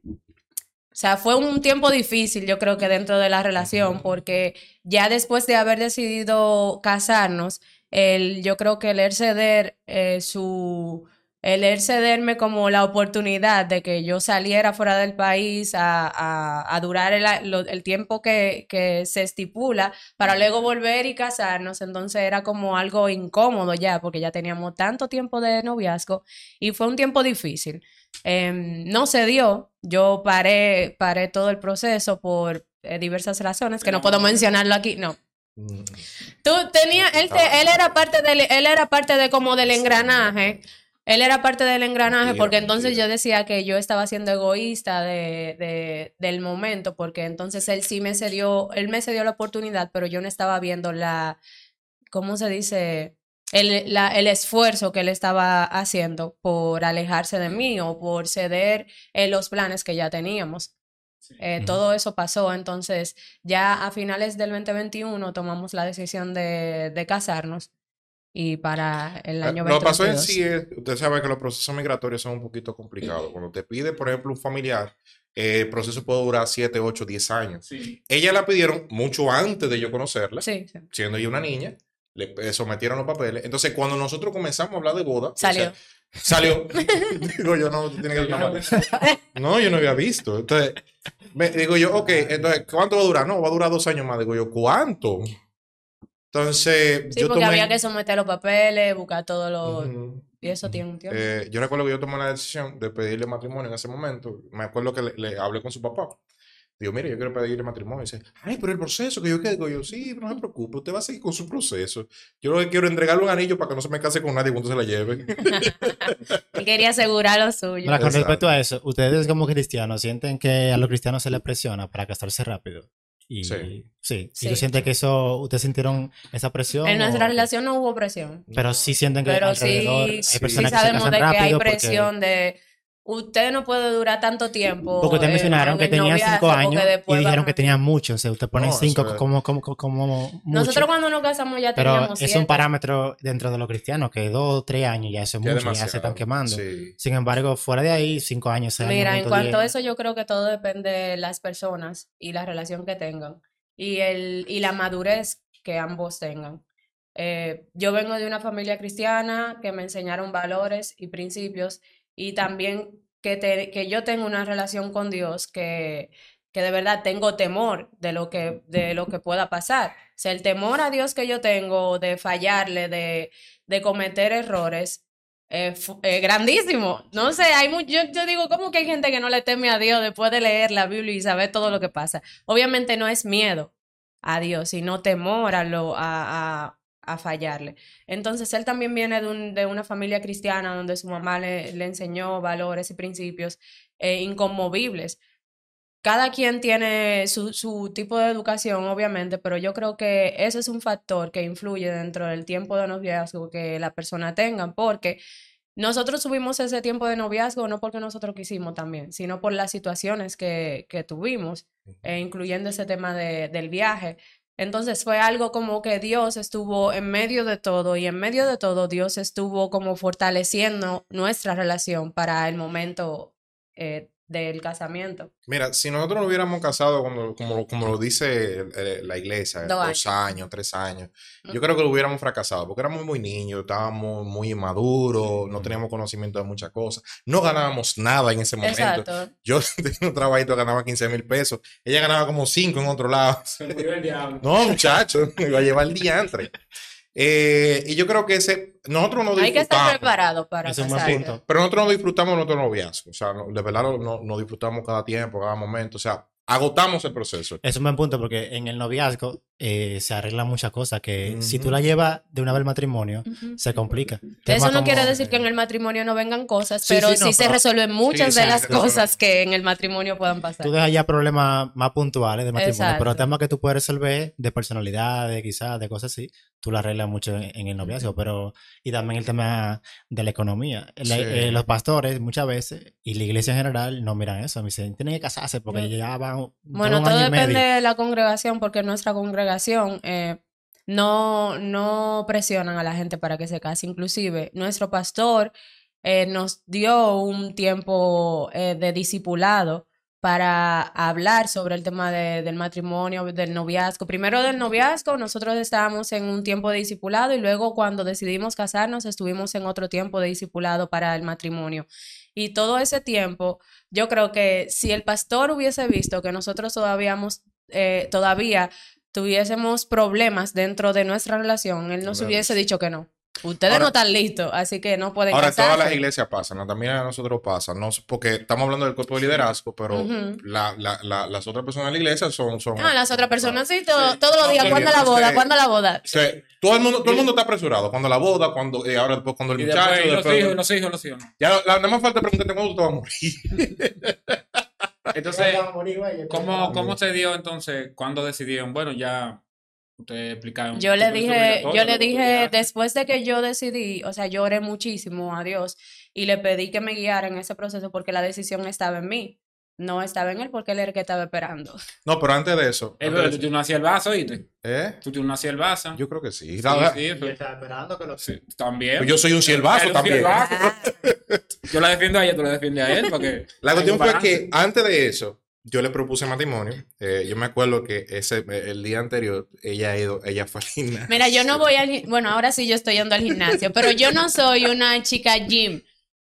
o sea, fue un tiempo difícil, yo creo que dentro de la relación, porque ya después de haber decidido casarnos, el, yo creo que el él ceder eh, su el él cederme como la oportunidad de que yo saliera fuera del país a, a- a durar el, lo- el tiempo que, que se estipula para luego volver y casarnos, entonces era como algo incómodo ya, porque ya teníamos tanto tiempo de noviazgo y fue un tiempo difícil. Em, no se dio, yo paré, paré todo el proceso por eh, diversas razones que no puedo mencionarlo aquí, no. Mm. Tú tenías, él, te- él era parte del, él era parte de como del engranaje. Él era parte del engranaje porque entonces yo decía que yo estaba siendo egoísta de, de- del momento, porque entonces él sí me cedió, él me cedió la oportunidad, pero yo no estaba viendo la, ¿cómo se dice? El, la- el esfuerzo que él estaba haciendo por alejarse de mí o por ceder en los planes que ya teníamos. Eh. Todo eso pasó, entonces ya a finales del 2021 tomamos la decisión de, de casarnos y para el año Eh, Lo que pasó en 2022. sí es, usted sabe que los procesos migratorios son un poquito complicados. Cuando te pide, por ejemplo, un familiar, eh, el proceso puede durar 7, 8, 10 años. Sí. Ella la pidieron mucho antes de yo conocerla, Sí, sí. siendo ella una niña, le sometieron los papeles. Entonces, cuando nosotros comenzamos a hablar de boda, o Salió. sea, salió. digo yo, no, tú tienes que No, yo no había visto. Entonces, me, digo yo, ok, entonces, ¿cuánto va a durar? No, va a durar dos años más. Digo yo, ¿cuánto? Entonces, Sí, yo porque tomé- había que someter los papeles, buscar todo lo... Ujú. Y eso tiene un tiempo. Eh, yo recuerdo que yo tomé la decisión de pedirle matrimonio en ese momento. Me acuerdo que le, le hablé con su papá. Digo, mire, yo quiero pedirle matrimonio. Y dice, ay, pero el proceso que yo qué digo yo, sí, no se preocupe, usted va a seguir con su proceso. Yo lo que quiero es entregarle un anillo para que no se me case con nadie cuando se la lleve. Él quería asegurar lo suyo. Ahora, con Exacto. respecto a eso, ¿ustedes como cristianos sienten que a los cristianos se les presiona para casarse rápido? Y, Sí. sí. Sí. ¿Y tú sientes que eso, ustedes sintieron esa presión? En nuestra o- relación no hubo presión. Pero sí sienten que Pero alrededor sí, hay sí personas que se sabemos casan de que hay porque- presión de usted no puede durar tanto tiempo. Porque ustedes en- mencionaron en que el tenían cinco años y dijeron que a- tenían mucho. O sea, usted pone No, cinco es- como, como, como, como mucho. Nosotros cuando nos casamos ya Pero teníamos es siete. un parámetro dentro de los cristianos que dos o tres años ya eso es Ya mucho, ya se están quemando. Sí. Sin embargo, fuera de ahí, cinco años, seis años, Mira, en cuanto a eso, yo creo que todo depende de las personas y la relación que tengan y, el, y la madurez que ambos tengan. Eh, yo vengo de una familia cristiana que me enseñaron valores y principios y también que, te- que yo tengo una relación con Dios que, que de verdad tengo temor de lo que, de lo que pueda pasar. O el temor a Dios que yo tengo de fallarle, de, de cometer errores, eh, eh, grandísimo. No sé, hay mu- yo, yo digo, ¿cómo que hay gente que no le teme a Dios después de leer la Biblia y saber todo lo que pasa? Obviamente no es miedo a Dios, sino temor a, lo, a, a, a fallarle. Entonces, él también viene de, un- de una familia cristiana donde su mamá le, le enseñó valores y principios eh, inconmovibles. Cada quien tiene su, su tipo de educación, obviamente, pero yo creo que eso es un factor que influye dentro del tiempo de noviazgo que la persona tenga, porque nosotros tuvimos ese tiempo de noviazgo no porque nosotros quisimos también, sino por las situaciones que, que tuvimos, eh, incluyendo ese tema de, del viaje. Entonces fue algo como que Dios estuvo en medio de todo y en medio de todo Dios estuvo como fortaleciendo nuestra relación para el momento eh, del casamiento. Mira, si nosotros nos hubiéramos casado como, como, como lo dice eh, la iglesia, Dos dos años, tres años, yo creo que lo hubiéramos fracasado porque éramos muy niños, estábamos muy inmaduros, no teníamos conocimiento de muchas cosas, no ganábamos nada en ese momento. Exacto. Yo tenía un trabajito, ganaba 15 mil pesos, ella ganaba como 5 en otro lado. Se murió el diablo. No, muchacho, me iba a llevar el diantre. Eh, y yo creo que ese, nosotros no Hay que estar disfrutamos. preparado para Es un buen casarse. punto. Pero nosotros no disfrutamos nuestro noviazgo. O sea, no- de verdad no- no disfrutamos cada tiempo, cada momento. O sea, agotamos el proceso. Es un buen punto porque en el noviazgo eh, se arreglan muchas cosas que si tú la llevas de una vez al matrimonio, Ujú. se complica. Eso no como- quiere decir que en el matrimonio no vengan cosas, Sí, pero sí, sí, no, se pero- resuelven muchas sí, de sí, las se cosas que en el matrimonio puedan pasar. Tú dejas ya problemas más puntuales de matrimonio, pero Exacto. temas que tú puedes resolver de personalidades, quizás, de cosas así, tú lo arreglas mucho en, en el noviazgo, pero y también el tema de la economía. La- Sí. eh, los pastores muchas veces y la iglesia en general no miran eso, me dicen, tienen que casarse porque ya van Bueno, todo depende medio. de la congregación, porque nuestra congregación eh, no, no presionan a la gente para que se case. Inclusive, nuestro pastor eh, nos dio un tiempo eh, de discipulado para hablar sobre el tema de- del matrimonio, del noviazgo. Primero del noviazgo, nosotros estábamos en un tiempo de discipulado y luego cuando decidimos casarnos estuvimos en otro tiempo de discipulado para el matrimonio. Y todo ese tiempo, yo creo que si el pastor hubiese visto que nosotros todavía, tuviésemos problemas dentro de nuestra relación, él nos Claro. hubiese dicho que no. Ustedes Ahora- no están listos, así que no pueden Ahora, todas las iglesias pasan, también a nosotros pasa, no porque estamos hablando del cuerpo de liderazgo, pero Ujú. la- la- la- las otras personas de la iglesia son... son Ah, las otras personas sí, todo- Sí. todos los días, Sí, ¿cuándo la boda? ¿Cuándo la boda? Sea, todo el mundo, todo el mundo está apresurado. Cuando la boda, cuando, eh, ahora después cuando el Y muchacho. después, y los después- hijos, los hijos, los hijos. Ya la- nada más falta preguntarte cuándo tú te vas a morir. Entonces, ¿cómo, ¿cómo se dio entonces? cuando decidieron? Bueno, ya Ustedes explicaron. Yo le dije, yo le dije, después de que yo decidí, o sea, lloré muchísimo a Dios y le pedí que me guiara en ese proceso porque la decisión estaba en mí, no estaba en él porque él era el que estaba esperando. No, pero antes de eso. Eh, antes pero de tú no hacías el vaso, ¿oíste? ¿Eh? Tú, no hacías el vaso. Yo creo que sí. Sí, sí, eso- estaba esperando que lo sí, También. Yo soy un un también. siervazo. Yo la defiendo a ella, tú la defiendes a él. Porque La cuestión fue que antes de eso, yo le propuse matrimonio. Eh, yo me acuerdo que ese el día anterior, ella ha ido, ella fue al gimnasio. Mira, yo no voy al gim- bueno, ahora sí yo estoy yendo al gimnasio, pero yo no soy una chica gym,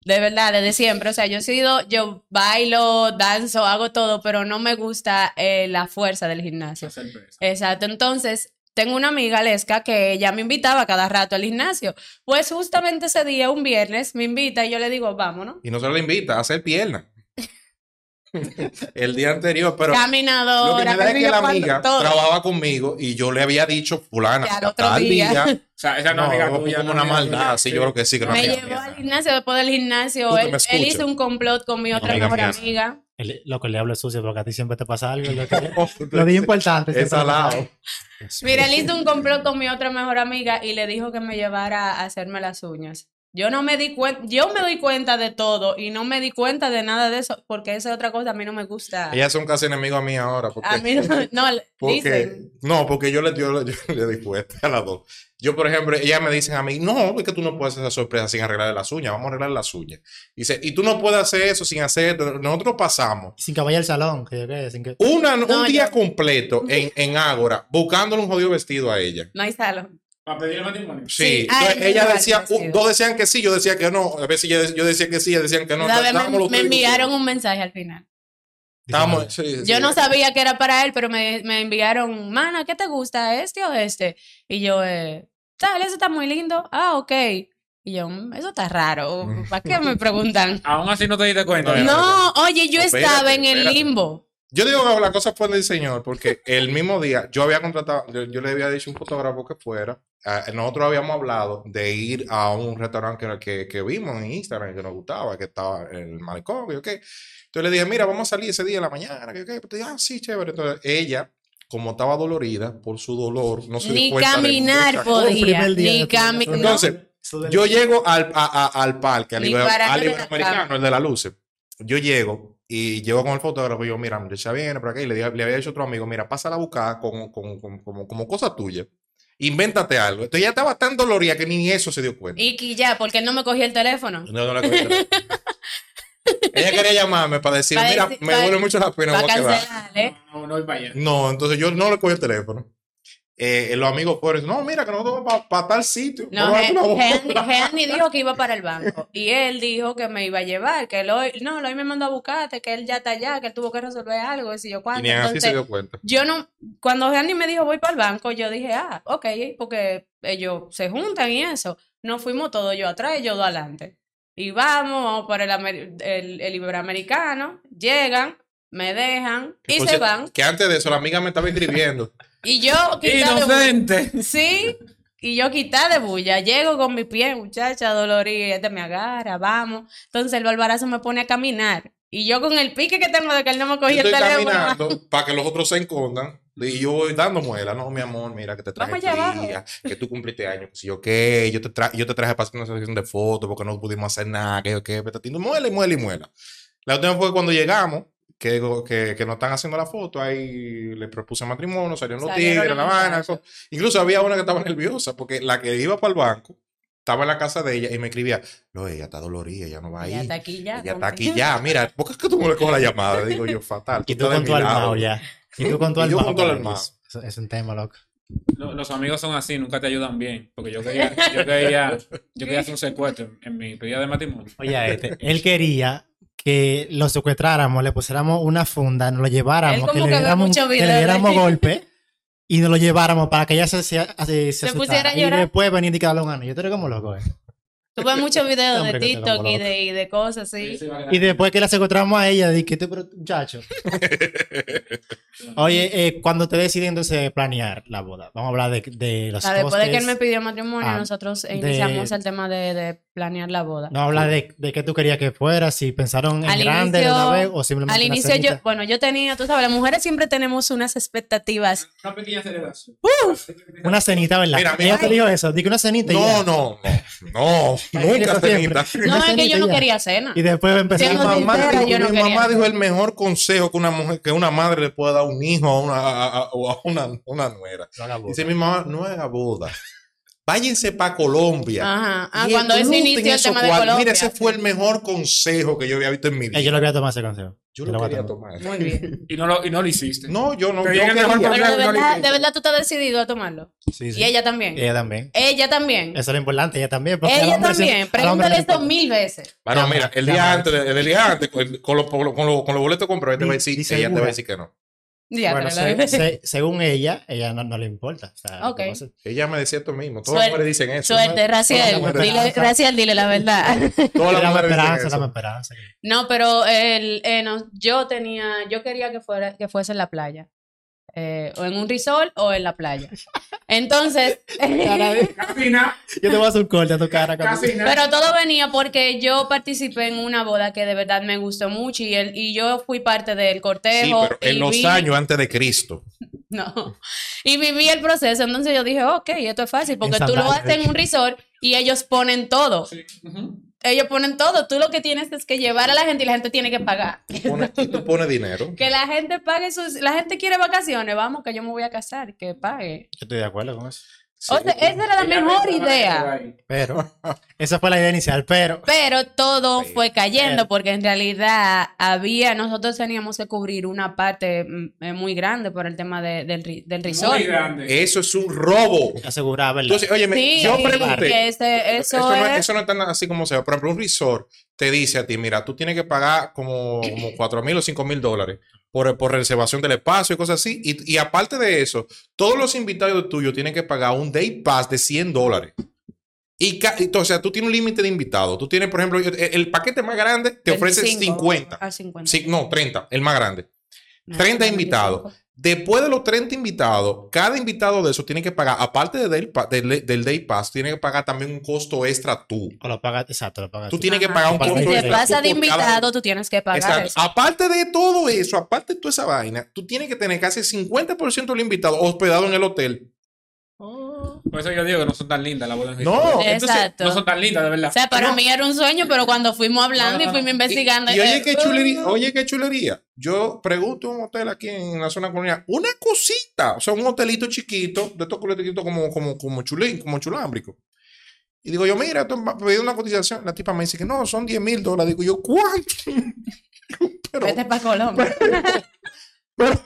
de verdad, desde siempre. O sea, yo he sido, yo bailo, danzo, hago todo, pero no me gusta eh, la fuerza del gimnasio. Exacto, entonces tengo una amiga, Lesca, que ella me invitaba cada rato al gimnasio. Pues justamente ese día, un viernes, me invita y yo le digo, vámonos. Y no se le invita a hacer pierna. el día anterior, pero lo que Caminadora, me da es que la amiga todo. trabajaba conmigo y yo le había dicho, fulana, tal día. día. O sea, esa no, No, amiga fue tuya. como no una maldad, sí, yo creo que sí, que no Me llevó al gimnasio, después del gimnasio, que él, hizo un complot con mi otra Amiga mejor amiga. El- lo que le hablo es sucio porque a ti siempre te pasa algo. Lo, que- lo de importante. Es salado. Mira, él hizo un complot con mi otra mejor amiga y le dijo que me llevara a hacerme las uñas. Yo no me di cuenta, yo me doy cuenta de todo y no me di cuenta de nada de eso porque esa es otra cosa, a mí no me gusta. Ellas son casi enemigas mías ahora. Porque, A mí no, no porque, dicen. no, porque yo le, yo, yo le di cuenta a las dos. Yo, por ejemplo, ellas me dicen a mí, no, es que tú no puedes hacer esa sorpresa sin arreglar las uñas, vamos a arreglar las uñas. Dice, y tú no puedes hacer eso sin hacer, nosotros pasamos Sin que vaya al salón. Que qué, sin que... una, un día yo- completo en, en Ágora buscándole un jodido vestido a ella. No hay salón. Para pedirle matrimonio. Sí, Sí, entonces el ella decía, uh, dos decían que sí, yo decía que no, a veces yo, yo decía que sí, ellas decían que no. Me, enviaron un mensaje al final. Estábamos- sí, sí. Yo no sabía que era para él, pero me, me enviaron, mana, ¿qué te gusta? ¿Este o este? Y yo, eh, tal, eso está muy lindo. Ah, ok. Y yo, "Mm, eso está raro. ¿Para qué me preguntan? Aún así no te diste cuenta. No, No, oye, yo estaba espérate, en el limbo. Yo digo que la cosa fue del señor, porque el mismo día yo había contratado, yo, yo le había dicho a un fotógrafo que fuera, ah, nosotros habíamos hablado de ir a un restaurante que, que, que vimos en Instagram que nos gustaba, que estaba en el malecón, y yo, ¿qué? Entonces le dije, mira, vamos a salir ese día en la mañana, que yo, ¿qué? Pues, ah, sí, chévere. Entonces ella, como estaba dolorida por su dolor, no se dio Ni cuenta de caminar cosas. podía. Ni de caminar. Entonces, Yo llego al, a- a- al parque, al, que Iberoamericano, el de las luces. Yo llego y llego con el fotógrafo y yo, mira, ya viene por aquí. Y le, dije- le había dicho a otro amigo, mira, pásala a buscar con, con, con- como, como cosa tuya. Invéntate algo. Entonces ella estaba tan dolorida que ni eso se dio cuenta. Y que ya, porque él no me cogió el teléfono. No, no la cogí el teléfono. ella quería llamarme para decir, Para mira, decir- me duele mucho la pena, Para voy a quedar. cancelar, ¿eh? No, no voy para allá. No, entonces yo no le cogí el teléfono. Eh, los amigos fueron, no, mira, que nosotros vamos para tal sitio. No, Vamos a darte una Ge- bola". Ge- Geani dijo que iba para el banco. Y él dijo que me iba a llevar. Que él hoy, no, hoy me mandó a buscarte, que él ya está allá, que él tuvo que resolver algo, y si yo Y cuánto. ni así se Entonces, dio cuenta. yo no, cuando Geani me dijo voy para el banco, yo dije, ah, ok, porque ellos se juntan y eso. Nos fuimos todos, yo atrás y yo dos adelante. Y vamos, vamos para el, el, el Iberoamericano, llegan, me dejan y se van. Que antes de eso la amiga me estaba escribiendo. Y yo de bulla. Inocente. Sí, y yo quitada de bulla. Llego con mi pie, muchacha, dolorida, este me agarra, vamos. Entonces el barbarazo me pone a caminar. Y yo con el pique que tengo de que él no me cogía el estoy teléfono. caminando para que los otros se escondan. Y yo voy dando muela. No, mi amor, mira que te traje día, que tú cumpliste años. Si yo qué, yo te, tra yo te traje para hacer una sesión de fotos porque no pudimos hacer nada. Que yo qué, muela y muela y muela. La última fue cuando llegamos, que, que, que nos están haciendo la foto. Ahí le propuse matrimonio, salieron los Salieron tigres, la vaina. Incluso había una que estaba nerviosa porque la que iba para el banco estaba en la casa de ella y me escribía: No, ella está dolorida, ella no va a ir. Ya está aquí ya. Ella está aquí ya, mira, ¿por qué es que tú no le coges la llamada? Digo yo, fatal. Y tú de con tu armado ya. Y tú con tu Y yo armado. con para armado. Es un tema, loco. Lo- Los amigos son así, nunca te ayudan bien. Porque yo quería, yo quería, yo quería hacer un secuestro en, en mi pedida de matrimonio. Oye, este, él quería que lo secuestráramos, le pusiéramos una funda, nos lo lleváramos, que le diéramos, mucho que video le diéramos golpe y nos lo lleváramos para que ella se, se, se, se Se pusiera a Y llorar. después venir y quedarle un ano. Yo te como loco, eh. Tuve muchos videos de Hombre, TikTok y de, y de cosas así. Y después que la secuestramos a ella, dije, "Tú, pero, muchacho. Oye, eh, cuando te deciden entonces planear la boda, vamos a hablar de, de los después de que él me pidió matrimonio, Ah, nosotros de- iniciamos el tema de, de planear la boda. No hablar de, de qué tú querías que fuera, si pensaron en Al grande de inicio- una vez o simplemente Al inicio yo, bueno, yo tenía, tú sabes, las mujeres siempre tenemos unas expectativas. Una pequeña celebración. Una cenita, ¿verdad? Mira, mira. Ella te dijo eso, di que una cenita No, no, no, no, nunca cenita. No, es que yo no quería cena. Y después Mi empezamos a mamá, sincera, dijo, yo no mi mamá dijo el mejor consejo que una mujer, que una madre le puede dar a un hijo a una, a, a- o a una, una nuera. No. Dice mi mamá, no haga boda. Váyanse para Colombia. Ajá. Ah, Y cuando eso exploten inició el tema de. Colombia. Mira, ese fue el mejor consejo que yo había visto en mi vida. Eh, yo lo voy a tomar ese consejo. yo lo lo voy a quería tomar. tomar. Muy bien. Y no lo, y no lo hiciste. No, yo no. Te yo quería. Pero de verdad, de verdad tú estás decidido a tomarlo. Sí, sí. Y ella también. Ella también. Ella también. Eso es lo importante, ella también. Ella también. hombre Pregúntale esto mil veces. Bueno, mira, el día antes, el día antes, con, los, con los- con los boletos comprados, te va a decir, ella te va a decir que no. Ya, Bueno, pero la- se- se- según ella, ella no, no le importa. O sea, Ella me decía esto mismo. Todas las mujeres dicen eso. Suerte, Raciel. Dile, Raciel, dile la verdad. Todas las mujeres dicen esperanza, eso. dame esperanza. que- No, pero el, eh, no, yo tenía, yo quería que fuera, que fuese en la playa. Eh, o en un resort o en la playa. Entonces. Yo te voy a hacer un corte a tu cara. pero todo venía porque yo participé en una boda que de verdad me gustó mucho y, el, y yo fui parte del Sí, cortejo. pero en y los vi- años antes de Cristo. No. Y viví el proceso. Entonces yo dije, ok, esto es fácil porque tú lo haces en un resort y ellos ponen todo. Sí. Ellos ponen todo. Tú lo que tienes es que llevar a la gente y la gente tiene que pagar. Pone- y tú pones dinero. Que la gente pague sus... La gente quiere vacaciones. Vamos, que yo me voy a casar. Que pague. Yo estoy de acuerdo con eso. O sea, esa era la mejor idea. Pero, esa fue la idea inicial, pero. Pero todo Sí. fue cayendo Pero- porque en realidad había... Nosotros teníamos que cubrir una parte mm, eh, muy grande por el tema de- del, del resort. Muy grande. Eso es un robo. Asegurar, ¿verdad? Entonces, oye, Sí, yo pregunté. que ese- eso, no, es... eso no es tan así como sea. Por ejemplo, un resort te dice a ti, mira, tú tienes que pagar como, como 4 mil o 5 mil dólares por, por reservación del espacio y cosas así. Y, y aparte de eso, todos los invitados tuyos tienen que pagar un day pass de 100 dólares. Y, o sea, tú tienes un límite de invitados. Tú tienes, por ejemplo, el, el paquete más grande te ofrece 25 50. a 50. Sí, no, 30, el más grande. No, 30 no, invitados. 25. Después de los 30 invitados, cada invitado de eso tiene que pagar, aparte de del, pa- del, del Day Pass, tiene que pagar también un costo extra tú. O lo pagas, exacto, lo pagas. Tú tienes que pagar un costo Y si te extra. pasa tú de cada- invitado, tú tienes que pagar Exacto. eso. Aparte de todo eso, aparte de toda esa vaina, tú tienes que tener casi 50% del invitado hospedado en el hotel. Por eso yo digo que no son tan lindas las bodas No. Exacto. No son tan lindas, de verdad. O sea, para No. mí era un sueño, pero cuando fuimos hablando No, y no, fuimos investigando. Y, y oye, eh, qué chulería, oye, qué chulería. Yo pregunto un hotel aquí en la zona colonial, una cosita, o sea, un hotelito chiquito, de estos culetitos como, como, como chulín, como chulámbrico. Y digo yo, mira, tú me pedí una cotización. La tipa me dice que no, son 10 mil dólares. Digo yo, ¿cuánto? pero, Vete para Colombia. pero, pero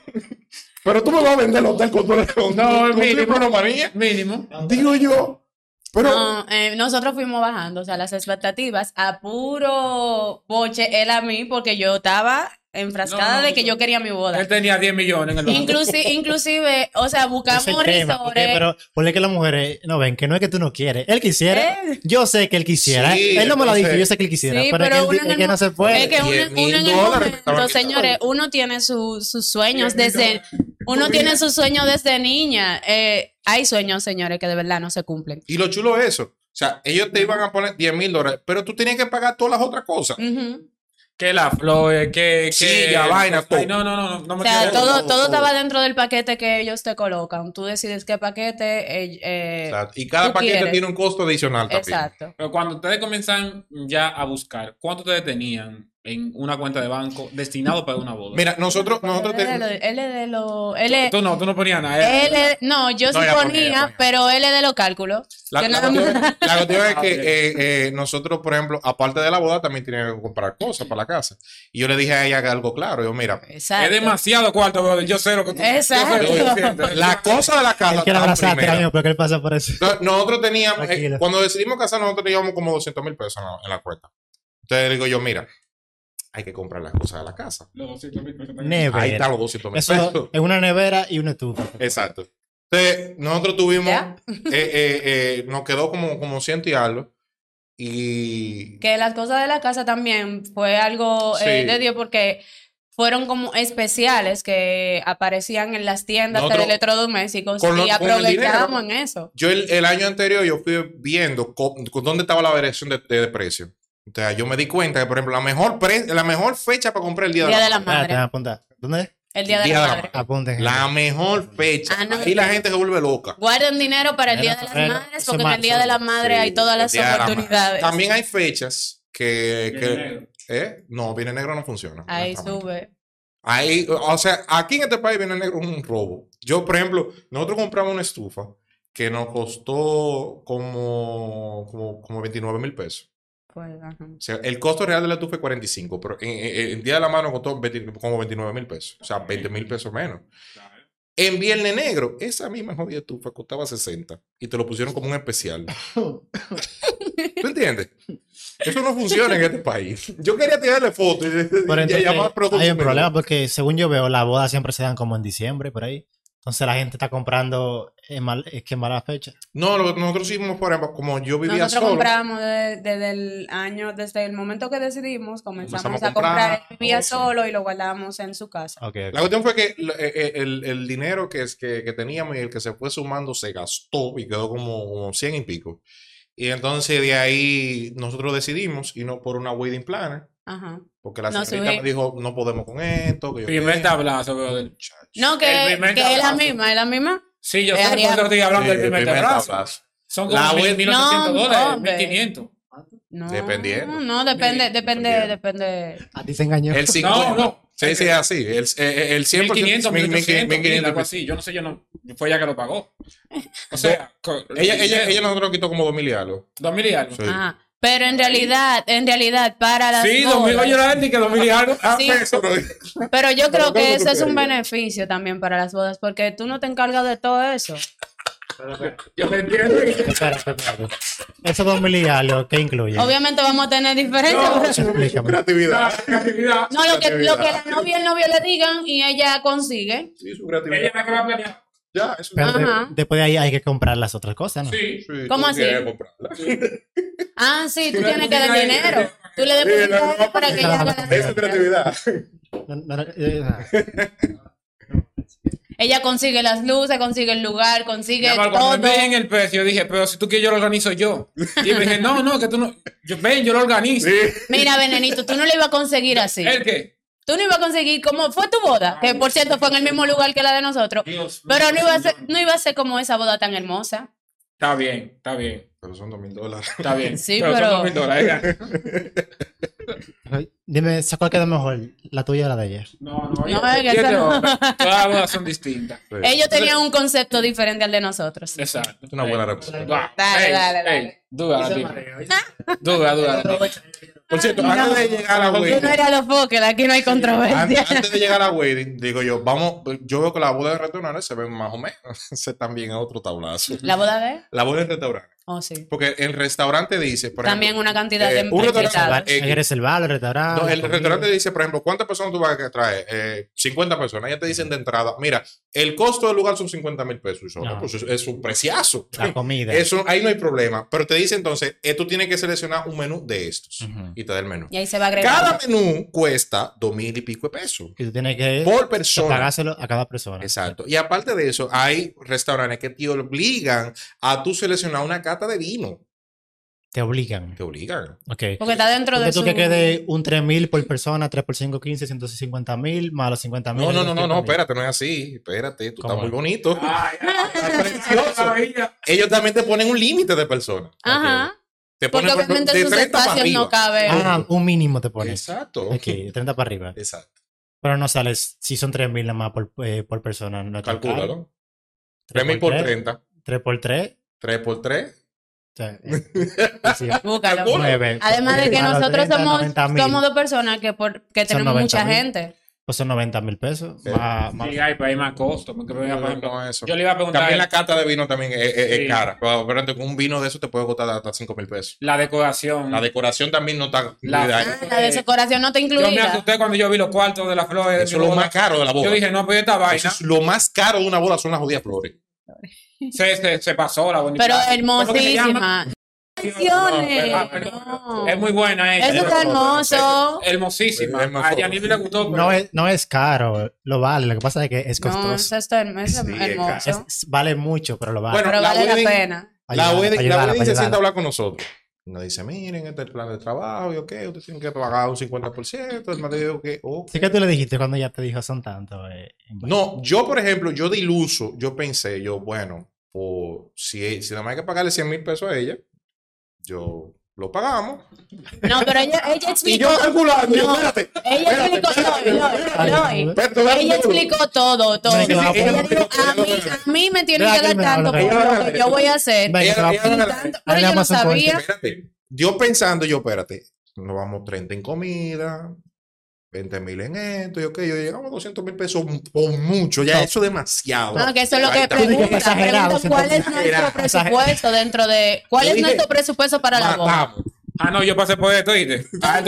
tú me vas a vender el hotel con tu con, No, con mínimo. Mínimo. Digo yo, pero No, eh, nosotros fuimos bajando, o sea, las expectativas a puro boche él a mí, porque yo estaba enfrascada No, no, de que yo quería mi boda. Él tenía 10 millones en el. Inclusive, inclusive, o sea, buscamos Ese tema, ¿ok? resorts. Pero ponle que las mujeres no ven que no es que tú no quieres. Él quisiera. Eh. Yo sé que él quisiera. Sí, él no me lo ha dicho, entonces- yo sé que él quisiera. Sí, pero, pero él- es que no se puede. Es que uno, 10 mil uno en el momento, señores, uno tiene su- sus sueños 10 mil desde, dólares. Uno tiene sus sueños desde niña. Eh, hay sueños, señores, que de verdad no se cumplen. y lo chulo es eso. O sea, ellos te iban a poner 10 mil dólares, pero tú tenías que pagar todas las otras cosas. Que la flor, que, Sí, que ya, vaina, Ay, todo. no, no, no, no, no O me sea, quiero- todo, todo, todo todo. estaba dentro del paquete que ellos te colocan. Tú decides qué paquete. eh, eh, Exacto. Y cada paquete quieres. tiene un costo adicional también. exacto. Pero cuando ustedes comienzan ya a buscar, ¿cuánto ustedes tenían en una cuenta de banco destinado para una boda? Mira, nosotros, nosotros él, es de él es de lo. Él es, Tú no, tú no ponías nada. él es- no, yo No, sí ponía, ponía, pero él es de los cálculos. La, cuestión, más- la cuestión es que eh, eh, nosotros, por ejemplo, aparte de la boda, también teníamos que comprar cosas para la casa. Y yo le dije a ella algo claro. Yo, mira, Exacto. Es demasiado cuarto. Yo sé lo que tú Exacto. yo sé la cosa de la casa. Estaban abrazarte, amigo, porque él pasa por eso. No, Nosotros teníamos, eh, cuando decidimos casar, nosotros teníamos como 200 mil pesos en la, en la cuenta. Entonces digo yo, mira, hay que comprar las cosas de la casa. Los 200 mil pesos. Nevera. Ahí están los 200 mil Eso pesos. es una nevera y una estufa. Exacto. Entonces, nosotros tuvimos, eh, eh, eh, nos quedó como, como ciento y algo. Y Que las cosas de la casa también fue algo Sí. de Dios porque fueron como especiales que aparecían en las tiendas Nosotros- de electrodomésticos con lo- y dinero. en eso. Yo el, el año anterior yo fui viendo co- con dónde estaba la variación de, de, de precio. O sea, yo me di cuenta que, por ejemplo, la mejor, pre- la mejor fecha para comprar el Día, Día de de la la Madre. Apunta. ¿Dónde es? El día de Día la de la madre. Apunten. La mejor fecha. Ah, no. Ahí la gente se vuelve loca. Guarden dinero para el Día de las Madres, porque en el Día de la Madre Sí, hay todas el las Día de la oportunidades. También hay fechas que... Viene que- negro. ¿eh? No, viene negro no funciona. Ahí sube. Ahí, o sea, aquí en este país viene negro un robo. Yo, por ejemplo, nosotros compramos una estufa que nos costó como, como, como 29 mil pesos. Pues, ajá. O sea, el costo real de la estufa es 45, pero en, en- en Día de la Mano costó 20 como 29 mil pesos. O sea, 20 mil pesos menos. En Viernes Negro, esa misma jodida estufa costaba 60 y te lo pusieron como un especial. ¿Tú entiendes? Eso no funciona en este país. Yo quería tirarle fotos y, y llamar hay un problema porque según yo veo, las bodas siempre se dan como en diciembre, por ahí. Entonces la gente está comprando en mal, es que en mala fecha. No, lo- nosotros hicimos, por ejemplo, como yo vivía Nosotros solo. compramos de- desde el año, desde el momento que decidimos, comenzamos Comenzamos a comprar, comprar. Él vivía solo y lo guardamos en su casa. La cuestión fue que el, el- el- el dinero que, es, que, que teníamos y el que se fue sumando se gastó y quedó como, como 100 y pico. Y entonces de ahí nosotros decidimos irnos por una wedding planner. Ajá. Porque la No, señorita me dijo, no podemos con esto. Que yo Primer qué". tablazo, brother. No, El que, que es la misma, es la misma. Sí, yo Eh, sé, por haría- eso estoy hablando Sí, del el primer, primer tablazo. tablazo. Son La como web- 1.800 No, dólares, hombre. 1.500. No, Dependiendo. No, depende, depende, depende. A ti se engañó. El 50. No, no. Sí, sí, es así. El, eh, el 100%. 1500, 1800, 1500. algo así. Yo no sé, yo no. Fue ella que lo pagó. O sea, Ella, ella, ella nosotros quitó como 2 mil y algo. Dos mil y algo. Sí. Ajá. Pero en realidad, en realidad, para las Sí, dos mil, gente que dos mil y algo. Ah, Sí. Pero yo creo ¿cómo que eso es un beneficio también para las bodas, porque tú no te encargas de todo eso. Yo te entiendo. Espérate, espérate. Esos dos mil y algo, ¿qué incluye? Obviamente vamos a tener diferencias. No. pero-. Creatividad. creatividad. No, lo que, lo que la novia y el novio le digan y ella consigue. Sí, su Ella creatividad. es la que va a planear. Ya, eso Pero de- después de ahí hay que comprar las otras cosas, ¿no? Sí. Sí, ¿Cómo así? Ah, sí, tú tienes que dar dinero. Tú le Sí, depositas no, no, para que ella haga Es su creatividad. No, no, no. Ella consigue las luces, consigue el lugar, consigue amor, todo. cuando me ven el precio, dije, pero si tú quieres, yo lo organizo yo. Y me dije, no, no, que tú no. Yo, ven, yo lo organizo. Mira, Venenito, tú no le ibas a conseguir así. ¿El qué? Tú no ibas a conseguir como fue tu boda, que por cierto fue en el mismo lugar que la de nosotros. Dios Pero no iba a ser, no iba a ser como esa boda tan hermosa. Está bien, está bien, Pero son dos mil dólares. está bien. Sí, son pero- dos mil dólares. Dime, ¿sa- ¿cuál queda mejor? ¿La tuya o la de ella? No, no, No, es que. Todas las bodas son distintas. Sí. Ellos tenían un concepto diferente al de nosotros. Exacto. Es una buena respuesta. Dale, dale, dale. Duda, tipa. Duda, duda. Por cierto, antes de llegar a la Yo no wedding, era los Fokker, aquí no hay antes, controversia. antes de llegar a la wedding, digo yo, vamos, yo veo que las bodas de restaurantes se ven más o menos. Ese también es otro tablazo. ¿La boda de? La boda en restaurante. Oh, sí. Porque el restaurante dice, por También ejemplo, una cantidad eh, de un restaurante-. Eh, Hay que reservarlo, el restaurante. No, el comida. restaurante dice, por ejemplo, ¿cuántas personas tú vas a traer? Eh, 50 personas. Ellas te dicen de entrada, mira, el costo del lugar son 50 mil pesos. No. pues es, es un preciazo. La comida. Eso, ahí no hay problema. Pero te dice entonces, eh, tú tienes que seleccionar un menú de estos. Ujú. Y te da el menú. Y ahí se va agregando. Cada menú cuesta dos mil y pico de pesos. Y tú tienes que Por persona. pagárselo a cada persona. Exacto. Y aparte de eso, hay restaurantes que te obligan a tú seleccionar una cata de vino. Te obligan. Te obligan. Ok. Porque está dentro Porque de tú su... que quede un 3.000 por persona, 3 por 5, 15, 150 mil, más los 50 mil. No, no, no, no, no, espérate, no es así. Espérate, tú estás ¿Cómo muy bonito. Ay, Está precioso. Ellos también te ponen un límite de personas. Ajá. Te Porque ponen por ejemplo, obviamente de en sus 30 para espacios no cabe. Ah, un mínimo te pones. Exacto. Ok, de 30 para arriba. Exacto. Pero no sales, si son 3 mil nada más por, eh, por persona. No. Calcúlalo. 3 mil por 30. 3 por 3. 3 por 3. Sí, Búscalo. Nueve. Además de que nosotros 30, somos, 90.000. somos dos personas que, por, que tenemos 90.000. mucha gente. Pues son 90 mil pesos. Sí. Más, más- Sí, hay, hay más costo. porque, por ejemplo, No, eso. Yo le iba a preguntar También la cata de vino también es, es- es cara. Pero, pero con un vino de eso te puede costar hasta 5 mil pesos. la decoración. La decoración también no está La- incluida. Ah, la decoración no está Yo me incluida. asusté cuando yo vi los cuartos de las flores. Eso es lo boda. más caro de la boda. Yo dije, no, pues esta Eso vaina es lo más caro de una boda son las jodidas flores. Se, se, se pasó la bonita. Pero hermosísima. No, No. Es muy buena ella. Eso está hermoso. Hermosísima. Es hermoso. A Yanil le gustó. pero- No es, no es caro, lo vale. Lo que pasa es que es No, costoso. eso está herm- eso es Sí, es hermoso. Vale mucho, pero lo vale. Bueno, pero la vale la pena. La wedding, se sienta a hablar con nosotros. Y nos dice, miren, este es el plan de trabajo, y ok, ustedes tienen que pagar un 50%. El marido que, ok. Sí que tú le dijiste cuando ella te dijo son tantos. eh, No, yo, por ejemplo, yo de iluso, yo pensé, yo, bueno, o si, si nada más hay que pagarle 100 mil pesos a ella, yo lo pagamos. No, pero ella, ella Y explicó. yo calculando, No, espérate. ella espérate, explicó. espérate, espérate. no, espérate, Ella explicó todo, todo. Venga, Ella dijo, a mí, a mí me tienen que dar tanto por lo que yo voy a hacer. Venga, Ella- se va- ella- Y ella- tanto- Ahí pero yo no puesto. sabía. Espérate. Yo pensando, yo, espérate, nos vamos 30 en comida, 20 mil en esto, y ok, yo llegamos a 200 mil pesos por mucho, ya eso es demasiado. No, que eso es lo que exagerado, Preguntan cuál es nuestro presupuesto dentro de. ¿Cuál Yo es nuestro presupuesto para la boda? Ah, no, yo pasé por esto, ¿viste? Ah,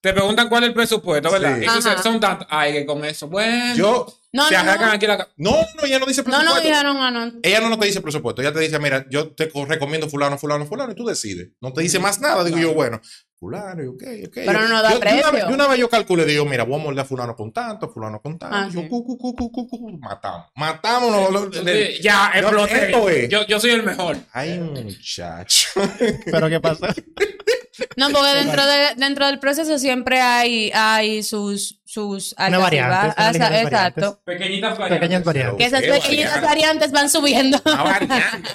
te, preguntan cuál es el presupuesto, ¿verdad? Sí. Son tantos. Ay, que con eso. Bueno. Yo, No, se no, arrancan no. aquí la. no, no, ella no dice No, presupuesto. no, dijeron, ah, no. Ella no, no te dice presupuesto, ella te dice, mira, yo te co- recomiendo fulano, fulano, fulano, y tú decides. No te dice más nada, digo yo, bueno, fulano, y ok, ok. Pero Yo- no da yo, de una, precio. vez, de una vez yo calculé, digo, mira, voy a moldear fulano con tanto, fulano con tanto. Ah, y yo, sí. cu, cu, cu, cu, cu, cu, matamos. Matamos. lo- lo- lo- Sí, ya, No, exploté. esto es. Yo, yo soy el mejor. Ay, muchacho. Pero ¿qué pasó? No, porque dentro, de, dentro del proceso siempre hay, hay sus, sus Una altas y variante. bajas. una ligeras Exacto. variantes. Pequeñitas Pequeñas variantes. Que esas pequeñitas variante. variantes van subiendo. Una variante,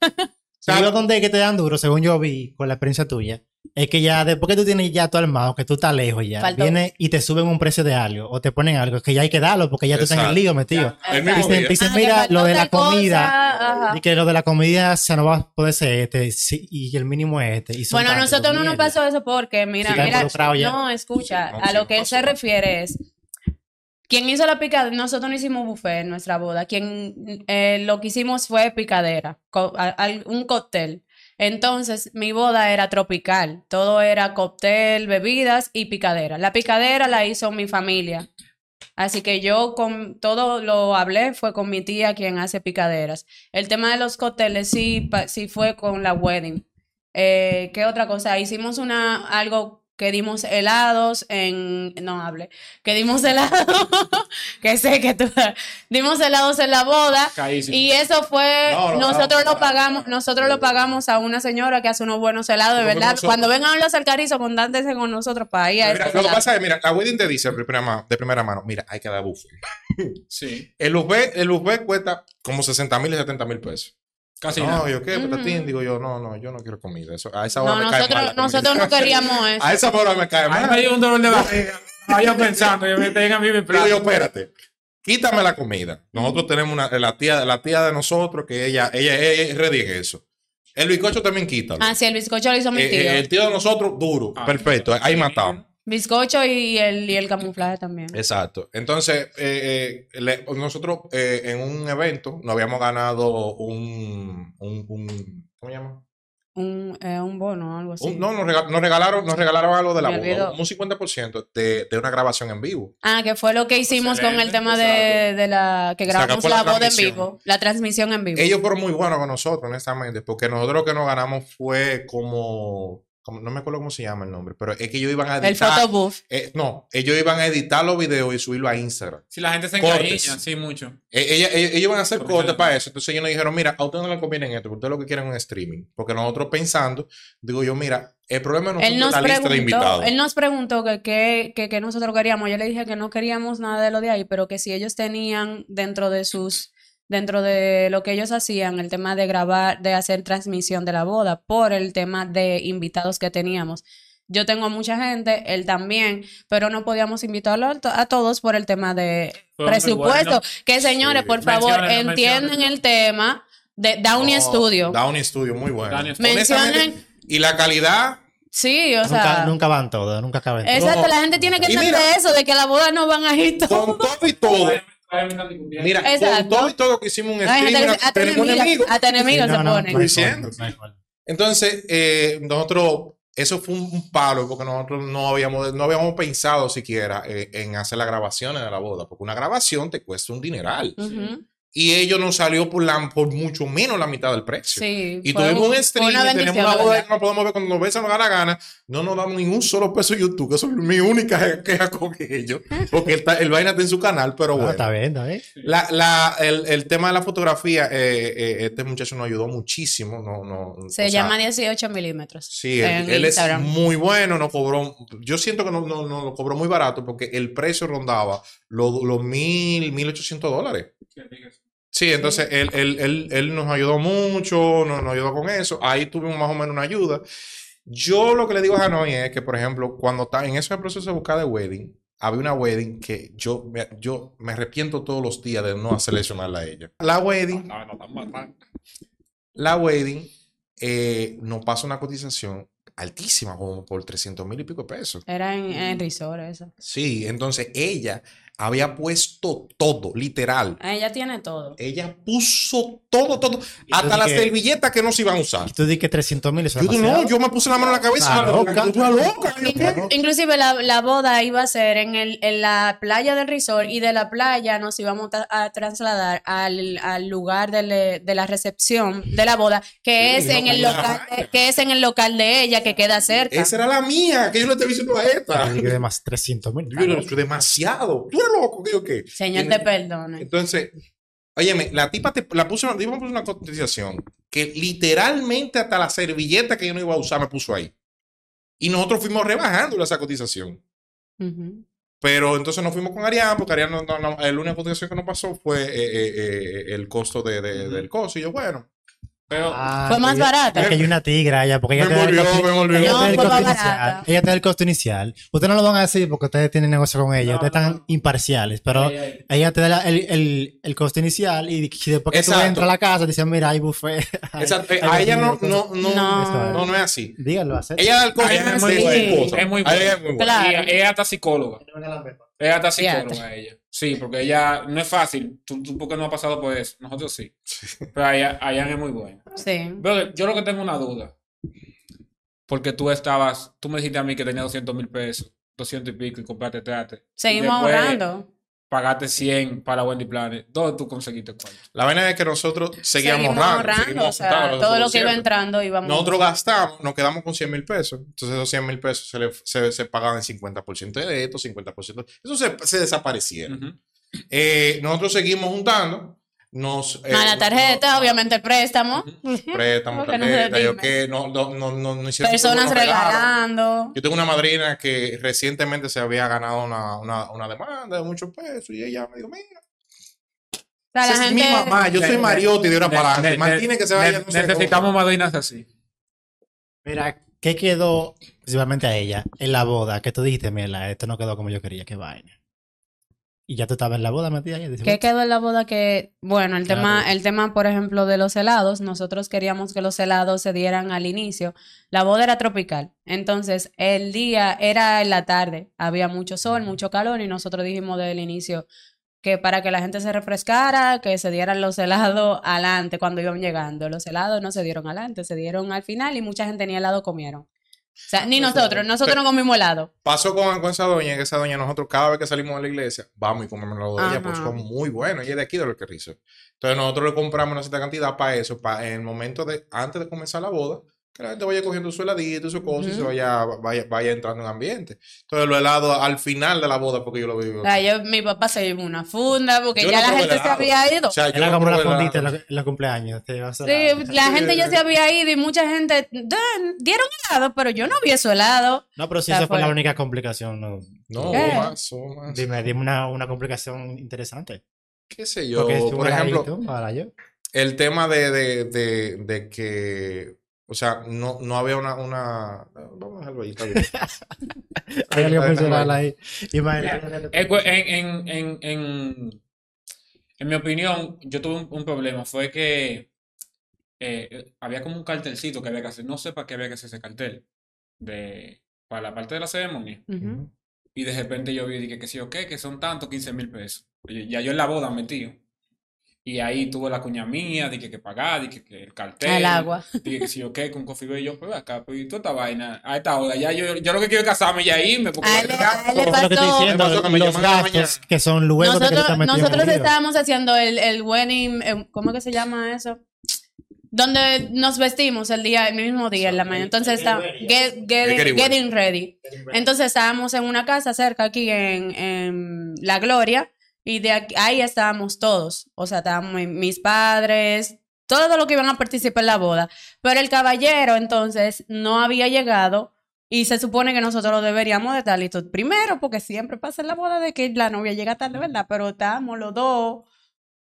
¿Sabes dónde es que te dan duro, según yo vi con la experiencia tuya? Es que ya después que tú tienes ya todo armado, que tú estás lejos ya, Faltó. viene y te suben un precio de algo o te ponen algo que ya hay que darlo porque ya tú estás en el lío metido. Dicen, Ah, mira, lo de la cosa, comida, y que lo de la comida se no va a poder ser este y el mínimo es este. y son Bueno, a nosotros no nos pasó eso porque, mira, Sí, mira, no, escucha, No, a sí, lo que él se refiere es, quien hizo la picadera, nosotros no hicimos buffet en nuestra boda, quien eh, lo que hicimos fue picadera, un cóctel. Entonces, mi boda era tropical, todo era cóctel, bebidas y picadera. La picadera la hizo mi familia. Así que yo con todo lo hablé, fue con mi tía quien hace picaderas. El tema de los cócteles sí, sí fue con la wedding. Eh, ¿Qué otra cosa? Hicimos una, algo que dimos helados en, no hable, que dimos helados, que sé que tú, dimos helados en la boda. Caísimo. Y eso fue, No, no, nosotros no, lo pagamos, no. nosotros lo pagamos a una señora que hace unos buenos helados, de verdad. nosotros- Cuando vengan los alcarizos, contáctense con nosotros para ir a Mira, lo que pasa es, mira, la wedding te dice de primera, mano, de primera mano, mira, hay que dar buffet. Sí. El buffet, el buffet cuesta como 60 mil y 70 mil pesos. Casi no, nada. yo qué, patatín, digo yo, no, no, yo no quiero comida. Eso, a esa hora No, me cae mal nosotros, nosotros no queríamos eso. A esa hora me cae A mí me mal. dio un dolor de barriga. Yo pensando, yo me tenga a mí mi Digo plato. yo, espérate. Quítame la comida. Nosotros tenemos una, la tía, la tía de nosotros que ella, ella, ella es ready en eso. El bizcocho también quítalo. Ah, sí, el bizcocho lo hizo mi Eh, tío. eh, el tío de nosotros, duro. Ah, perfecto. Ahí matamos. Bizcocho y el, y el camuflaje también. Exacto. Entonces, eh, eh, le- nosotros eh, en un evento nos habíamos ganado un, un, un- ¿cómo se llama? Un, eh, un bono, algo así. Un- no, nos, rega- nos regalaron, nos regalaron algo de la olvidó. un 50% de, de una grabación en vivo. Ah, que fue lo que hicimos con el tema de, de la que O sea, que grabamos la la boda en vivo, la transmisión en vivo. Ellos fueron muy buenos con nosotros, honestamente, porque nosotros lo que nos ganamos fue como, como- no me acuerdo cómo se llama el nombre, pero es que ellos iban a el editar. photo booth. eh, no, ellos iban a editar los videos y subirlo a Instagram. Si la gente se encariña, sí, mucho. Eh, ella- ellos, ellos iban a hacer cortes para eso. Entonces ellos nos dijeron, mira, a ustedes no les conviene esto, porque ustedes lo que quieren es un streaming. Porque nosotros pensando, digo yo, mira, el problema no es la lista de preguntó, invitados. él nos preguntó que qué que, que nosotros queríamos. Yo le dije que no queríamos nada de lo de ahí, pero que si ellos tenían dentro de sus, dentro de lo que ellos hacían, el tema de grabar, de hacer transmisión de la boda, por el tema de invitados que teníamos. Yo tengo mucha gente, él también, pero no podíamos invitarlo a, to- a todos por el tema de presupuesto. bueno. Que señores, Sí. por favor, menciónenlo. el tema de Downey No, Studio. Downey Studio, muy bueno. Mencionen- Y la calidad, Sí, o Nunca, sea. nunca van todos, nunca caben. Exacto, No. la gente tiene que entender mira- eso, de que la boda no van a ir todos. con todo y todo. Mira, con todo y todo que hicimos un No, se- hasta tenemos enemigos, hasta enemigos Sí, se no, no, ponen. no Diciendo. no. Entonces, eh, nosotros, eso fue un, palo porque nosotros no habíamos, no habíamos pensado siquiera eh, en hacer las grabaciones de la boda, porque una grabación te cuesta un dineral. Y ellos nos salió por, la, por mucho menos la mitad del precio. Sí, Y tuvimos un stream, una y tenemos una boda que no podemos ver cuando nos besan nos da la gana. No nos damos ningún solo peso de YouTube, que eso es mi única queja con ellos. Porque el, vaina está en su canal, pero Ah, bueno. está bien, está bien. La, la, el, el tema de la fotografía, eh, eh, este muchacho nos ayudó muchísimo. No, no, Se o sea, llama 18 milímetros. Sí, él, él es muy bueno, no cobró. Yo siento que no, no, no lo cobró muy barato porque el precio rondaba los, los mil, mil ochocientos dólares. Sí, entonces Él, él, él, él nos ayudó mucho, nos, nos ayudó con eso. Ahí tuvimos más o menos una ayuda. Yo lo que le digo a Hanoi es que, por ejemplo, cuando está en ese proceso de buscar de wedding, había una wedding que yo me, yo me arrepiento todos los días de no seleccionarla a ella. La wedding No, no, matando. la wedding eh, nos pasa una cotización altísima, como por 300 mil y pico de pesos. Era en, en Resort eso. Sí, entonces ella había puesto todo, literal. Ah, Ella tiene todo. Ella puso todo, todo, hasta las que- servilletas que no se iban a usar. Y tú di que 300 mil Yo digo, no, yo me puse la mano en la cabeza. Está loca. Estoy loca. Inclusive la, la boda iba a ser en, el, en la playa del resort y de la playa nos íbamos a, a trasladar al, al lugar de, le- de la recepción de la boda, que Sí, es en el local de, que es en el local de ella que queda cerca. Esa era la mía, que yo le estoy diciendo a esta. Yo de más 300 mil. Yo demasiado. Tú loco, que yo qué. Señor, Y- te perdone. Entonces, óyeme, la tipa te, la puso, la tipa me puso una cotización que literalmente hasta la servilleta que yo no iba a usar me puso ahí. Y nosotros fuimos rebajando esa cotización. Pero entonces nos fuimos con Arián, porque Arián, no, no, no, la única cotización que nos pasó fue eh, eh, eh, el costo de, de- del costo. Y yo, bueno, Pero Ah, Fue más barata. Es que hay una tigra ella, porque ella Me te da el costo- me volvió. ella te da el No, fue costo más inicial. Ella te da el costo inicial. Ustedes no lo van a decir porque ustedes tienen negocio con ella. No, ustedes están no. imparciales, pero Ay, ay. ella te da la- el, el, el costo inicial y después que Exacto. tú entras a la casa, dicen, mira, hay buffet. hay- exacto, hay a ella no, no, no, No. no, no es así. Díganlo, hacer. Ella da el costo Ella es muy buena. esposa. Es muy A ella buena. es muy buena. Claro. Ella está psicóloga. Ella está psicóloga, ella. Sí, porque ella no es fácil. Tú, tú porque no has pasado por eso. Nosotros sí. Pero ella es muy buena. Sí. Brother, yo lo que tengo una duda. Porque tú estabas, tú me dijiste a mí que tenía 200 mil pesos, 200 y pico y compraste trate. Seguimos Después ahorrando. Pagaste 100 para Wendy Planet. ¿Dónde tú conseguiste cuánto? La vaina es que nosotros seguíamos, Seguimos ahorrando. ahorrando. seguimos O sea, juntando todo lo nosotros que iba entrando íbamos. Nosotros gastamos, nos quedamos con 100 mil pesos. Entonces, esos 100 mil pesos se, le, se, se pagaban en 50% de esto, 50%. Eso se, se desaparecieron. Eh, nosotros seguimos juntando. Nos, eh, la no- tarjeta, no- obviamente el préstamo. se tarjeta, yo que no, no, no, no, no hicieron Personas regalando. Yo tengo una madrina que recientemente se había ganado una, una, una demanda de muchos pesos y ella me dijo, mira, O sea, es mi mamá, yo soy Mariotti de ahora para adelante. Martínez que se vaya. ne- no necesitamos madrinas así. Mira, ¿qué quedó principalmente a ella en la boda? Que tú dijiste, mira, esto no quedó como yo quería, qué vaina. Y ya tú estabas en la boda dices, ¿Qué quedó en la boda? Que, bueno, el tema, el tema, por ejemplo, de los helados, nosotros queríamos que los helados se dieran al inicio. La boda era tropical. Entonces, el día era en la tarde. Había mucho sol, mucho calor, y nosotros dijimos desde el inicio que para que la gente se refrescara, que se dieran los helados adelante cuando iban llegando. Los helados no se dieron adelante, se dieron al final y mucha gente ni helado comieron. O sea, ni nosotros, nosotros no comimos helado. Pasó con, con esa doña, que esa doña, nosotros cada vez que salimos de la iglesia, vamos y comemos helado de ella, pues son muy buenos. Ella es de aquí, de lo que rizo. Entonces nosotros le compramos una cierta cantidad para eso, para en el momento de, antes de comenzar la boda, que la gente vaya cogiendo su heladito y su cosa y se vaya, vaya, vaya entrando en ambiente. Entonces los helados al final de la boda, porque yo lo vivo. O sea, yo, mi papá se llevó una funda porque Yo ya no la gente se helado. había ido. O sea, yo no probé helado. fondita en los, en los cumpleaños. te ibas a- Sí, la gente ya se había ido y mucha gente "Dan, dieron helado, pero yo no vi eso helado. No, pero si O sea, esa fue la única complicación. No. No, ¿Qué? más, o más. Dime, dime una, una complicación interesante. ¿Qué sé yo? Porque Por ejemplo, tú, ahora yo. el tema de, de, de, de que, o sea, no, no había una, una... Vamos a dejarlo ahí, está bien. Hay algo personal ahí. Imagínate. En, en, en, en, en mi opinión, yo tuve un, un problema. Fue que eh, había como un cartelcito que había que hacer. No sé para qué había que hacer ese cartel. De, para la parte de la ceremonia. Y de repente yo vi dije, que sí, ok, que son tantos 15 mil pesos. Ya yo en la boda metido. Y ahí tuve la cuña mía, dije que pagar, dije que el cartel. El agua. Dije que si yo qué, con Coffee Bay, yo, pues acá, pues y toda esta vaina. A esta hora, ya yo, yo lo que quiero es casarme y ya irme, porque A él, a él le Eso es lo que estoy diciendo, pasó que me los gastos que son luego de que tú Nosotros, en nosotros el estábamos haciendo el, el wedding, eh, ¿cómo que se llama eso? Donde nos vestimos el día, el mismo día en la mañana. Entonces está get- getting, Getting getting ready. Entonces estábamos en una casa cerca aquí en, en La Gloria y de aquí- ahí estábamos todos. O sea, estábamos mi- mis padres, todos los que iban a participar en la boda. Pero el caballero entonces no había llegado y se supone que nosotros lo deberíamos de estar listos primero porque siempre pasa en la boda de que la novia llega tarde, ¿verdad? Pero estábamos los dos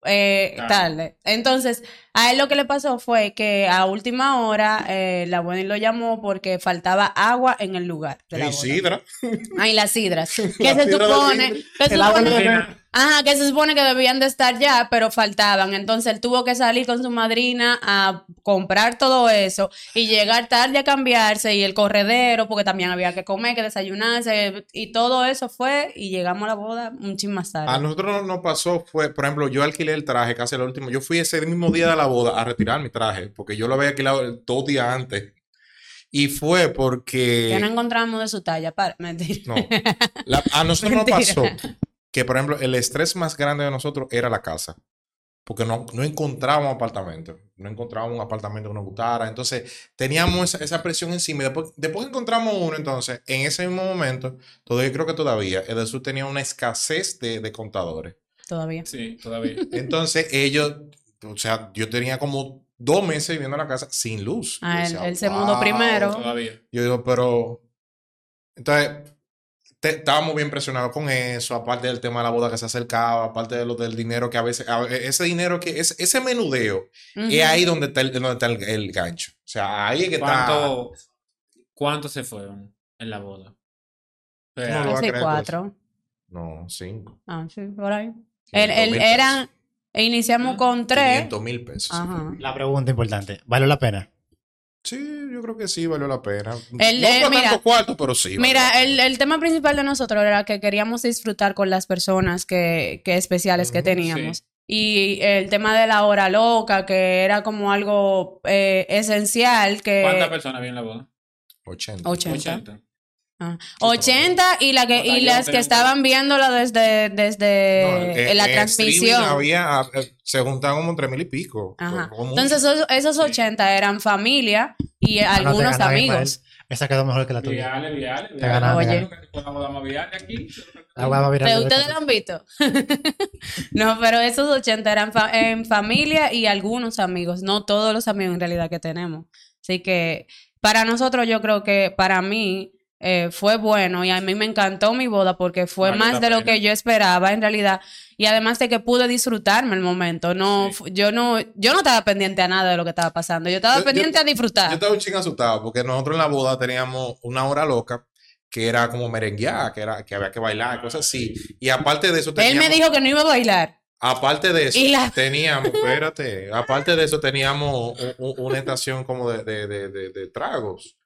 eh, Claro. tarde. Entonces, a él lo que le pasó fue que a última hora eh, la buena lo llamó porque faltaba agua en el lugar de la boda. sidra. Ay, las sidras. Que La se sidra supone, sidra. que se El agua supone- Ajá, que se supone que debían de estar ya, pero faltaban. Entonces él tuvo que salir con su madrina a comprar todo eso y llegar tarde a cambiarse y el corredero, porque también había que comer, que desayunarse y todo eso fue y llegamos a la boda un chin más tarde. A nosotros no- nos pasó fue, por ejemplo, yo alquilé el traje casi el último. Yo fui ese mismo día de la boda a retirar mi traje, porque yo lo había alquilado dos días antes. Y fue porque... Que no encontramos de su talla, para, mentira. No. La- a nosotros nos Mentira. pasó que, por ejemplo, el estrés más grande de nosotros era la casa. Porque no, no encontrábamos apartamento. No encontrábamos un apartamento que nos gustara. Entonces, teníamos esa, esa presión encima. Y después, después encontramos uno, entonces, en ese mismo momento, todavía creo que todavía, Edesur tenía una escasez de, de contadores. Todavía. Sí, todavía. Entonces, ellos, o sea, yo tenía como dos meses viviendo en la casa sin luz. Ah, él- decía, él se mudó "Wow". primero. Todavía. Yo digo, pero. Entonces, te- estábamos bien presionados con eso, aparte del tema de la boda que se acercaba, aparte de lo del dinero que a veces. a- ese dinero que. Ese, ese menudeo, Ujú. es ahí donde está, el, donde está el, el gancho. O sea, ahí es que está. ¿Cuánto, ¿Cuántos se fueron en la boda? No creer, cuatro. No, cinco. Ah, sí, por ahí. El, 500 el- eran, iniciamos con tres. 500 mil pesos. Ajá. La pregunta importante, ¿vale la pena? Sí, yo creo que sí, valió la pena. El- no eh, fue mira, tanto cuarto, pero sí. Mira, el, el tema principal de nosotros era que queríamos disfrutar con las personas que, que especiales que teníamos. Y el tema de la hora loca, que era como algo eh, esencial, que ¿Cuántas personas había en la boda? 80. 80. 80. Ah, 80 y, la que, y Batallón, las que estaban viéndola desde, desde No, eh, la en transmisión. Había, ah, eh, se juntaban como entre mil y pico. Ajá. Como Entonces esos, esos 80 eran familia y Ah, no, te algunos amigos. Ismael. Esa quedó mejor que la tuya. Te te Oye. Viale aquí. La guapa viral ¿Te- de- ¿Ustedes lo han visto? no, pero esos 80 eran fa- en familia y algunos amigos, no todos los amigos en realidad que tenemos. Así que para nosotros yo creo que para mí eh, fue bueno y a mí me encantó mi boda porque fue más de lo que yo esperaba en realidad y además de que pude disfrutarme el momento. No, Sí. yo no, yo no estaba pendiente a nada de lo que estaba pasando. Yo estaba Yo- yo- pendiente a Yo disfrutar. estaba un ching asustado porque nosotros en la boda teníamos una hora loca que era como merenguear, que era que había que bailar, cosas así. Y aparte de eso Él teníamos, me dijo que no iba a bailar. aparte de eso la- teníamos, espérate, aparte de eso teníamos u- u- una estación como de, de, de tragos,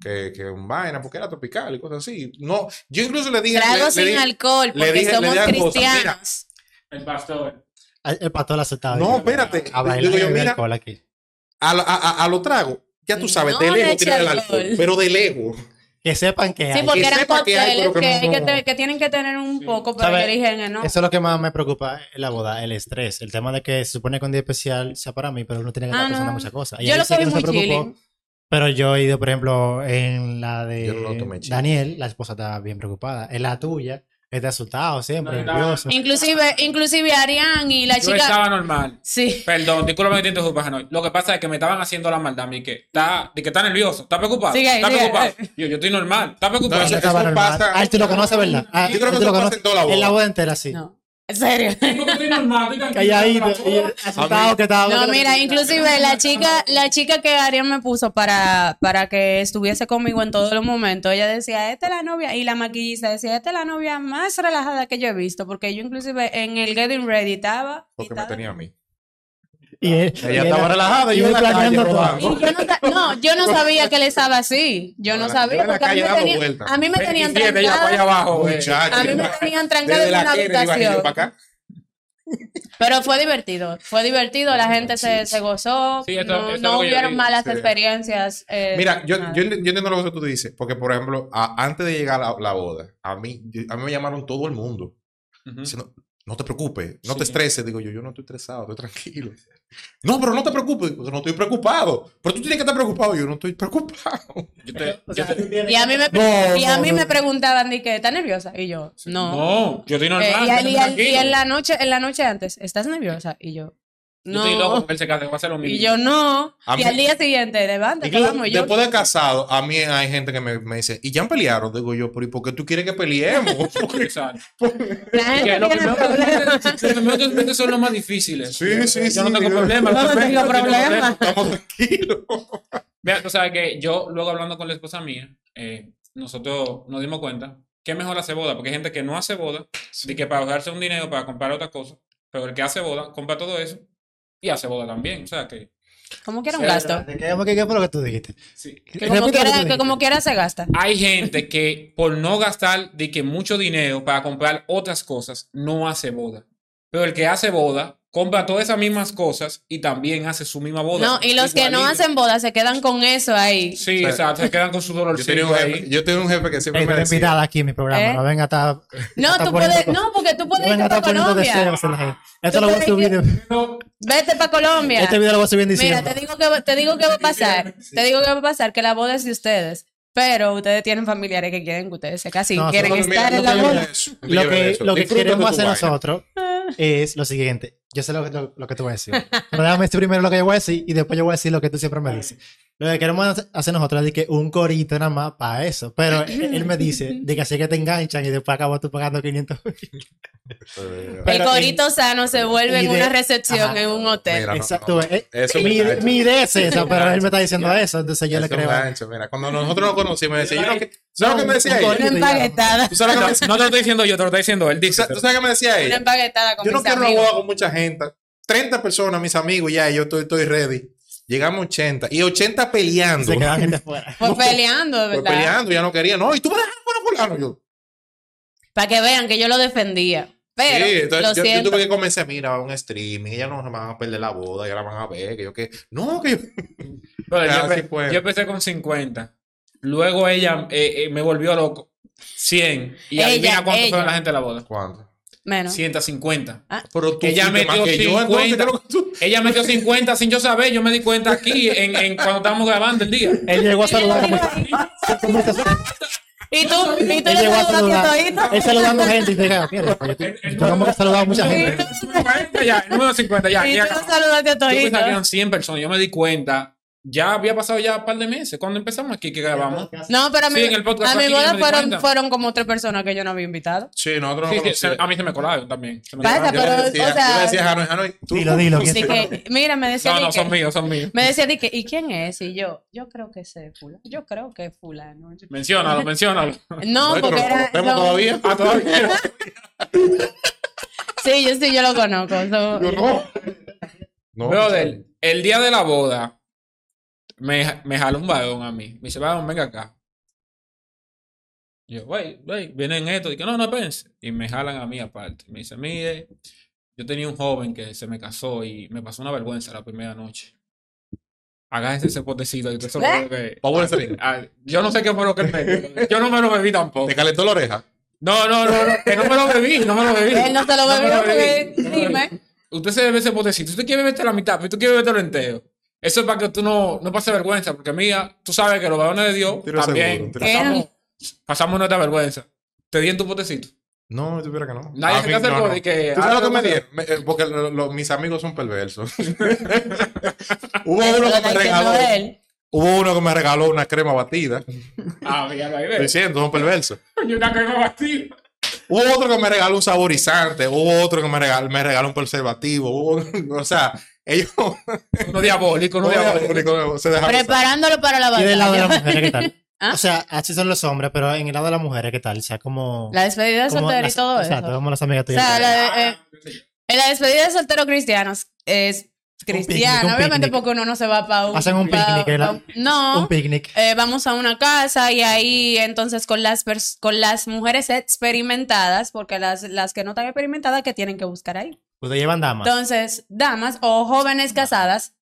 que, que un vaina, porque era tropical y cosas así. No, yo incluso le dije, Trago le- le sin dije- alcohol porque dije- somos cristianos. El pastor. El el pastor asustado. no, espérate, A bailar yo, mira, alcohol aquí. a, a, a- a los tragos, ya tú sabes, No de le lejos tirar el alcohol. alcohol, pero de lejos. Que sepan que Sí, hay. porque que eran que hay, que, que hay que, no- te- que tienen que tener un Sí. poco, pero yo dije no. Eso es lo que más me preocupa en la boda, el estrés. El tema de que se supone que un día especial sea para mí, pero uno tiene que estar Ah, pensando no. muchas cosas. Y Yo lo sí que se muy preocupó, chilling. Pero yo he ido, por ejemplo, en la de Yo no. Daniel, la esposa estaba bien preocupada. En la tuya, está asustado siempre, No, nervioso. Inclusive, inclusive Arián y la Yo chica. estaba normal. Sí. Perdón, disculpa que te interrumpa, no. Lo que pasa es que me estaban haciendo la maldad a mí, que está, de que está nervioso, está preocupado, Sigue ahí, está sigue preocupado. Yo, yo estoy normal, está preocupado. No, eso- No estaba normal. pasa- Ah, tú lo conoces, ¿verdad? Ah, Yo creo que tú eso lo pasa conoces. en toda la boda. En la boda entera, sí. No. En serio. Calladito, asustado que estaba. No, mira, inclusive la chica, la chica que Arián me puso para, para que estuviese conmigo en todos los momentos, ella decía, esta es la novia, y la maquillista decía, esta es la novia más relajada que yo he visto, porque yo inclusive en el Getting Ready estaba. Porque me tenía a mí. Y él- Ella y estaba relajada y yo en la calle rodando. Yo no, yo no sabía que él estaba así. Yo no sabía. Porque a mí, me tenían, vueltas. a mí me tenían 27, ella para allá trancada. abajo, eh. Muchacho. A mí me tenían trancada en la una habitación. para acá. Pero fue divertido, fue divertido, la gente se, se gozó, Sí, esto- no, esto no hubieron malas sí. experiencias. eh, Mira, yo, yo, yo entiendo lo que tú dices, porque por ejemplo, a- antes de llegar a la, la boda, a mí, a mí me llamaron todo el mundo. Ujú. Diciendo, no te preocupes, no Sí. te estreses. Digo yo, yo no estoy estresado, estoy tranquilo. No, pero no te preocupes. Digo, no estoy preocupado. Pero tú tienes que estar preocupado. Yo no estoy preocupado. Yo te- yo sea, te- Y a mí me, No, y a no, mí no. me preguntaban, que, ¿estás nerviosa? Y yo, no. No, yo estoy normal. Eh, y, estoy al- y y en la noche, en la noche antes, ¿estás nerviosa? Y yo, Yo no. estoy loco porque él se case, va a hacer lo mismo. y yo, no. A y mí- al día siguiente, Incluso vamos. Yo, después de casado, a mí hay gente que me, me dice, ¿y ya han peleado? Digo yo, pero ¿y por qué tú quieres que peleemos? Porque- Exacto. la gente Que lo tiene primero problemas. que- los primeros dos meses son los más difíciles. Sí, sí, Yo no sí. tengo problemas. No los tengo primeros problemas. Estamos tranquilos. Mira, tú sabes que yo, luego hablando con la esposa mía, eh, nosotros nos dimos cuenta que es mejor hacer boda, porque hay gente que no hace boda, de que para ahorrarse un dinero para comprar otra cosa, pero el que hace boda, compra todo eso y hace boda también. O sea que. Como quiera un Sí, gasto. ¿de ¿Qué, qué, qué fue lo que tú dijiste? sí. Que como, Repite lo quiera, tú que dijiste. como quiera se gasta. Hay gente que por no gastar de que mucho dinero para comprar otras cosas, no hace boda. Pero el que hace boda, compra todas esas mismas cosas y también hace su misma boda. No, y los que no hacen boda se quedan con eso ahí. Sí, O sea, exacto, se quedan con su Yo dolorcito tenía un jefe, ahí. yo tenía un jefe que siempre Ey, me decía, invitada aquí en mi programa. ¿Eh? No venga a estar. No, está tú puedes, no, porque tú puedes venga irte para Colombia. Esto lo voy a subir. No, Vete para Colombia. Este video lo voy a subir en Mira, diciembre. te digo que te digo que va a pasar. Te digo que va a pasar que la boda es de ustedes. Pero ustedes tienen familiares que quieren que ustedes se casen No, quieren estar Mira, en la boda. Lo que, lo queremos hacer nosotros es lo siguiente. Yo sé lo que, lo, lo que tú vas a decir. Pero déjame decir primero lo que yo voy a decir y después yo voy a decir lo que tú siempre me dices. Lo que queremos hacer- nosotros es que un corito nada más para eso. Pero él, él me dice de que así que te enganchan y después acabas tú pagando 500 El Pero corito sano se vuelve en una recepción Ajá. en un hotel. Mira, no, Exacto. no. eh, Eso mi, mi idea es esa, pero él me está diciendo eso. Entonces yo le creo. un gancho, mira, cuando nosotros nos conocimos, me decía, yo que- ¿sabes No, lo que me decía corito. Una empaquetada. ¿Tú sabes lo que me decía? no te lo estoy diciendo yo, te lo está diciendo él. ¿Tú Dice. sabes tú sabes qué me decía Una ella? empaquetada con Yo no quiero una boda con mucha gente. 30 personas, mis amigos, ya, yo estoy, estoy ready. Llegamos a 80. Y 80 peleando. Se gente afuera. Pues peleando, de Pues verdad. peleando, ya no quería. No, y tú me dejas con fulano. Yo, Para que vean que yo lo defendía. Pero, sí, entonces lo yo, yo tuve que convencer, mira, un streaming, ellas no se van a perder la boda, ya la van a ver, que yo que, no, que yo, Pero yo, empe- fue. yo empecé con 50. Luego ella eh, eh, me volvió loco. 100. Y Ella, adivina cuánto ella. fueron la gente de la boda. ¿cuánto? Menos. 150. Pero tú Ella metió que yo, entonces, 50. ¿qué es lo que tú- Ella metió 50 sin yo saber. Yo me di cuenta aquí en, en cuando estábamos grabando el día. Él llegó a saludar. Y tú, y tú Él le llegó a saludar. Él saludando gente y diga, mierda, pues, yo, yo saludado a mucha gente. 50 ya, el número 50 ya. Y tú saludaste a Yo pensaba que eran 100 personas. Yo me di cuenta. Ya había pasado ya un par de meses. Cuando empezamos aquí que grabamos. No, pero a mi, Sí, en el podcast a mi aquí yo boda me di fueron, cuenta. fueron como tres personas que yo no había invitado. Sí, nosotros no Sí, sí, conocíamos. se- a mí se me colaron también. Se me Pasa, colaron. Yo le pero, decía, o sea- yo le decía a Hanoi, Hanoi, tú. Dilo, dilo. ¿quién Así se- que, mira, me decía, No, di no, que- son míos, son míos. me decía, di que, ¿y quién es? Y yo, yo creo que es fulano. Yo creo que es fulano. Menciónalo, menciónalo. No, pero porque lo era, conocemos no. todavía. Ah, todavía. Sí, yo sí, yo lo conozco. so- Yo no. No, Brother, el día de la boda, me, me jaló un varón a mí. Me dice, varón, venga acá. Yo, wey, wey, vienen esto. Y que no, no, espérense. Y me jalan a mí aparte. Me dice, mire, yo tenía un joven que se me casó y me pasó una vergüenza la primera noche. Agájese ese potecito. Y usted solo ¿Eh? bebe". Pa' buen drink. Ah, yo no sé qué fue lo que él me dio. Yo no me lo bebí tampoco. ¿Te calentó la oreja? No, no, no, no, que no me lo bebí, no me lo bebí. Él no se lo bebió no me lo dime. Usted se bebe ese potecito. Usted quiere beberte la mitad, pero tú quieres beberte entero. Eso es para que tú no, no pases vergüenza, porque mía, tú sabes que los varones de Dios Tiro también seguro, pasamos, pasamos nuestra vergüenza. Te di en tu potecito. No, yo tuviera que no. Nadie A se acercó no, no. que- ¿Tú sabes lo que me Ah, dieron? Eh, Porque lo- lo- mis amigos son perversos. Hubo uno que me regaló. Hubo uno que me regaló una crema batida. Ah, mira, ahí Estoy ves. diciendo, son perversos. Y una crema batida. Hubo otro que me regaló un saborizante. Hubo otro que me regaló, me regaló un preservativo. Hubo, o sea, ellos Uno diabólico, uno diabólico. se dejaron. Preparándolo para la Y del lado de las batalla. mujeres, ¿qué tal? ¿Ah? O sea, así son los hombres, pero en el lado de las mujeres, ¿qué tal? O sea, como. La despedida de soltero y todo Exacto, eso. como las amigas O tuyas. sea, la de- eh, en la despedida de soltero cristianos es cristiana, picnic, un obviamente picnic. porque uno no se va para un... Hacen un pa- picnic, pa- ¿verdad? no, Un picnic. eh, vamos a una casa y ahí entonces con las pers- con las mujeres experimentadas, porque las, las que no están experimentadas, que tienen que buscar ahí? Ustedes llevan damas. Entonces, damas o jóvenes casadas.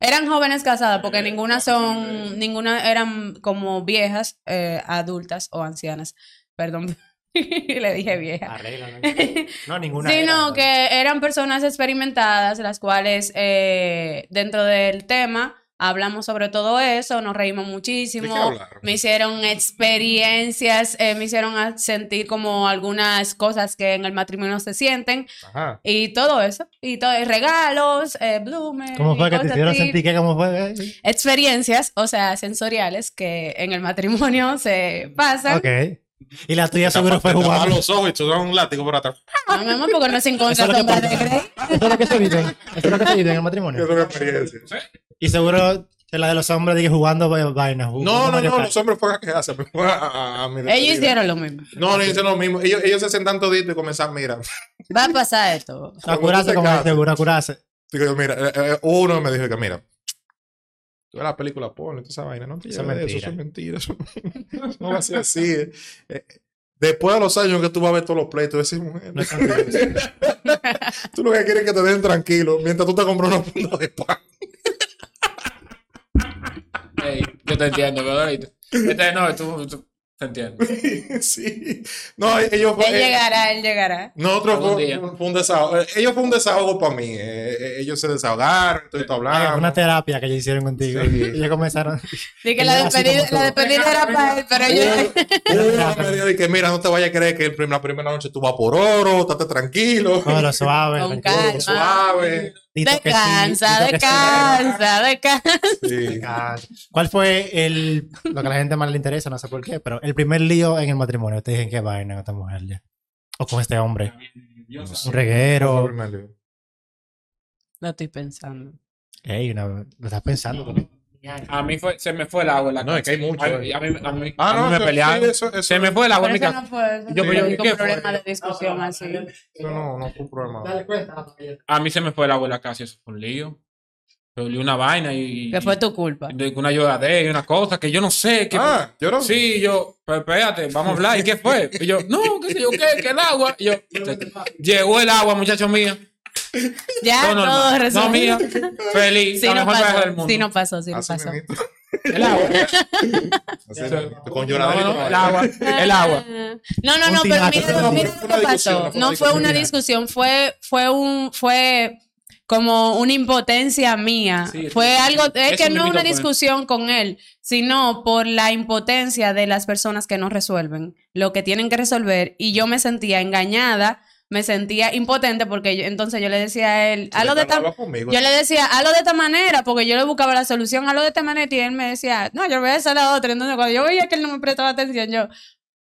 Eran jóvenes casadas porque ninguna son, ninguna eran como viejas, eh, adultas o ancianas. Perdón, le dije vieja. Arréglalo. No, ninguna. era, Sino ¿no? que eran personas experimentadas, las cuales eh, dentro del tema hablamos sobre todo eso, nos reímos ¿De qué muchísimo, me hicieron experiencias, eh, me hicieron sentir como algunas cosas que en el matrimonio se sienten Ajá. y todo eso, y todo, y regalos, eh, blumes. ¿Cómo fue que te hicieron sentir que cómo fue? Experiencias, o sea, sensoriales que en el matrimonio se pasan. Ok. Y la tuya seguro fue jugando. los ojos y un látigo por atrás. No, mi amor, porque no se encuentra sombra de. Grey. Eso es lo que se vive. Eso es lo que se vive en el matrimonio. Eso es experiencia. Y seguro que la de los hombres de que jugando va- vainas. No, no, no, los hombres fueron a quejarse. fue a- a- a mi despedida. Ellos hicieron lo mismo. No, no hicieron lo mismo. Ellos, ellos se sentan toditos y comienzan, mira. Va a pasar esto. A curarse como seguro, a curarse. Digo yo, mira, eh, eh, uno me dijo que, mira, tú ves la película porno toda esa vaina, no te Eso de eso, mentira. eso es mentira. Eso, no va a ser así. eh. Eh, después de los años que tú vas a ver todos los pleitos, decís, mujer, No es mentira. tú lo que quieres es que te den tranquilo mientras tú te compras una funda de pan. Yo te entiendo, ¿verdad? Este, no, tú, tú te entiendo. sí. No, ellos fue- Él eh, llegará, él llegará. Nosotros fue, fue un desahogo. eh, Ellos fue un desahogo para mí. eh, ellos se desahogaron, estoy hablando. una terapia que ellos hicieron contigo. Sí. Y ellos comenzaron. Dije que la despedida, la despedida era para él, pero yo. Que mira, no te vayas a creer que la primera noche tú vas por oro, estate tranquilo. No, lo suave. Con tranquilo. calma. Suave. Dito que sí, Descansa, descansa, descansa. ¿Cuál fue el, lo que a la gente más le interesa? No sé por qué, pero el primer lío en el matrimonio. Te dije qué vaina con esta mujer ya. O con este hombre. Un reguero. Lo estoy pensando. Ey, una- lo estás pensando. A mí fue, se me fue el agua en la No, es que hay mucho, A, a mí, a mí, Ah, a mí no, me eso- pelearon. sí, eso- eso- se me fue el agua en Pero mi casa. no fue, eso Yo, no yo, problema de discusión así. Eso no, no fue un problema. A mí se me fue el agua en la casa y eso fue un lío. Pero una vaina y. Que fue tu culpa. de una lloradera y una cosa que yo no sé. Que, Ah, yo no. Sí, yo, pero espérate, vamos a hablar. ¿Y qué fue? Y yo, no, qué sé yo, qué, que el agua. Y yo, llegó el agua, muchacho mío. Ya Todo todo normal. No, resuelto. mía, feliz, Sí, la no mejor viaje del pasó. mundo. Sí, no pasó, sí, no Así pasó. El agua. Con No, lloradera. no, el agua. El agua. No, no, Un no, pero mira, No, mira lo que pasó. no fue una No discusión. fue, fue un, fue como una impotencia mía. Sí, fue algo, es que no una discusión con él, sino por la impotencia de las personas que no resuelven lo que tienen que resolver. Y yo me sentía engañada, me sentía impotente porque yo- entonces yo le decía a él, hazlo de conmigo. yo le decía, hazlo de esta manera, porque yo le buscaba la solución, hazlo de esta manera, y él me decía, no, yo voy a hacer la otra. Entonces, cuando yo veía que él no me prestaba atención, yo,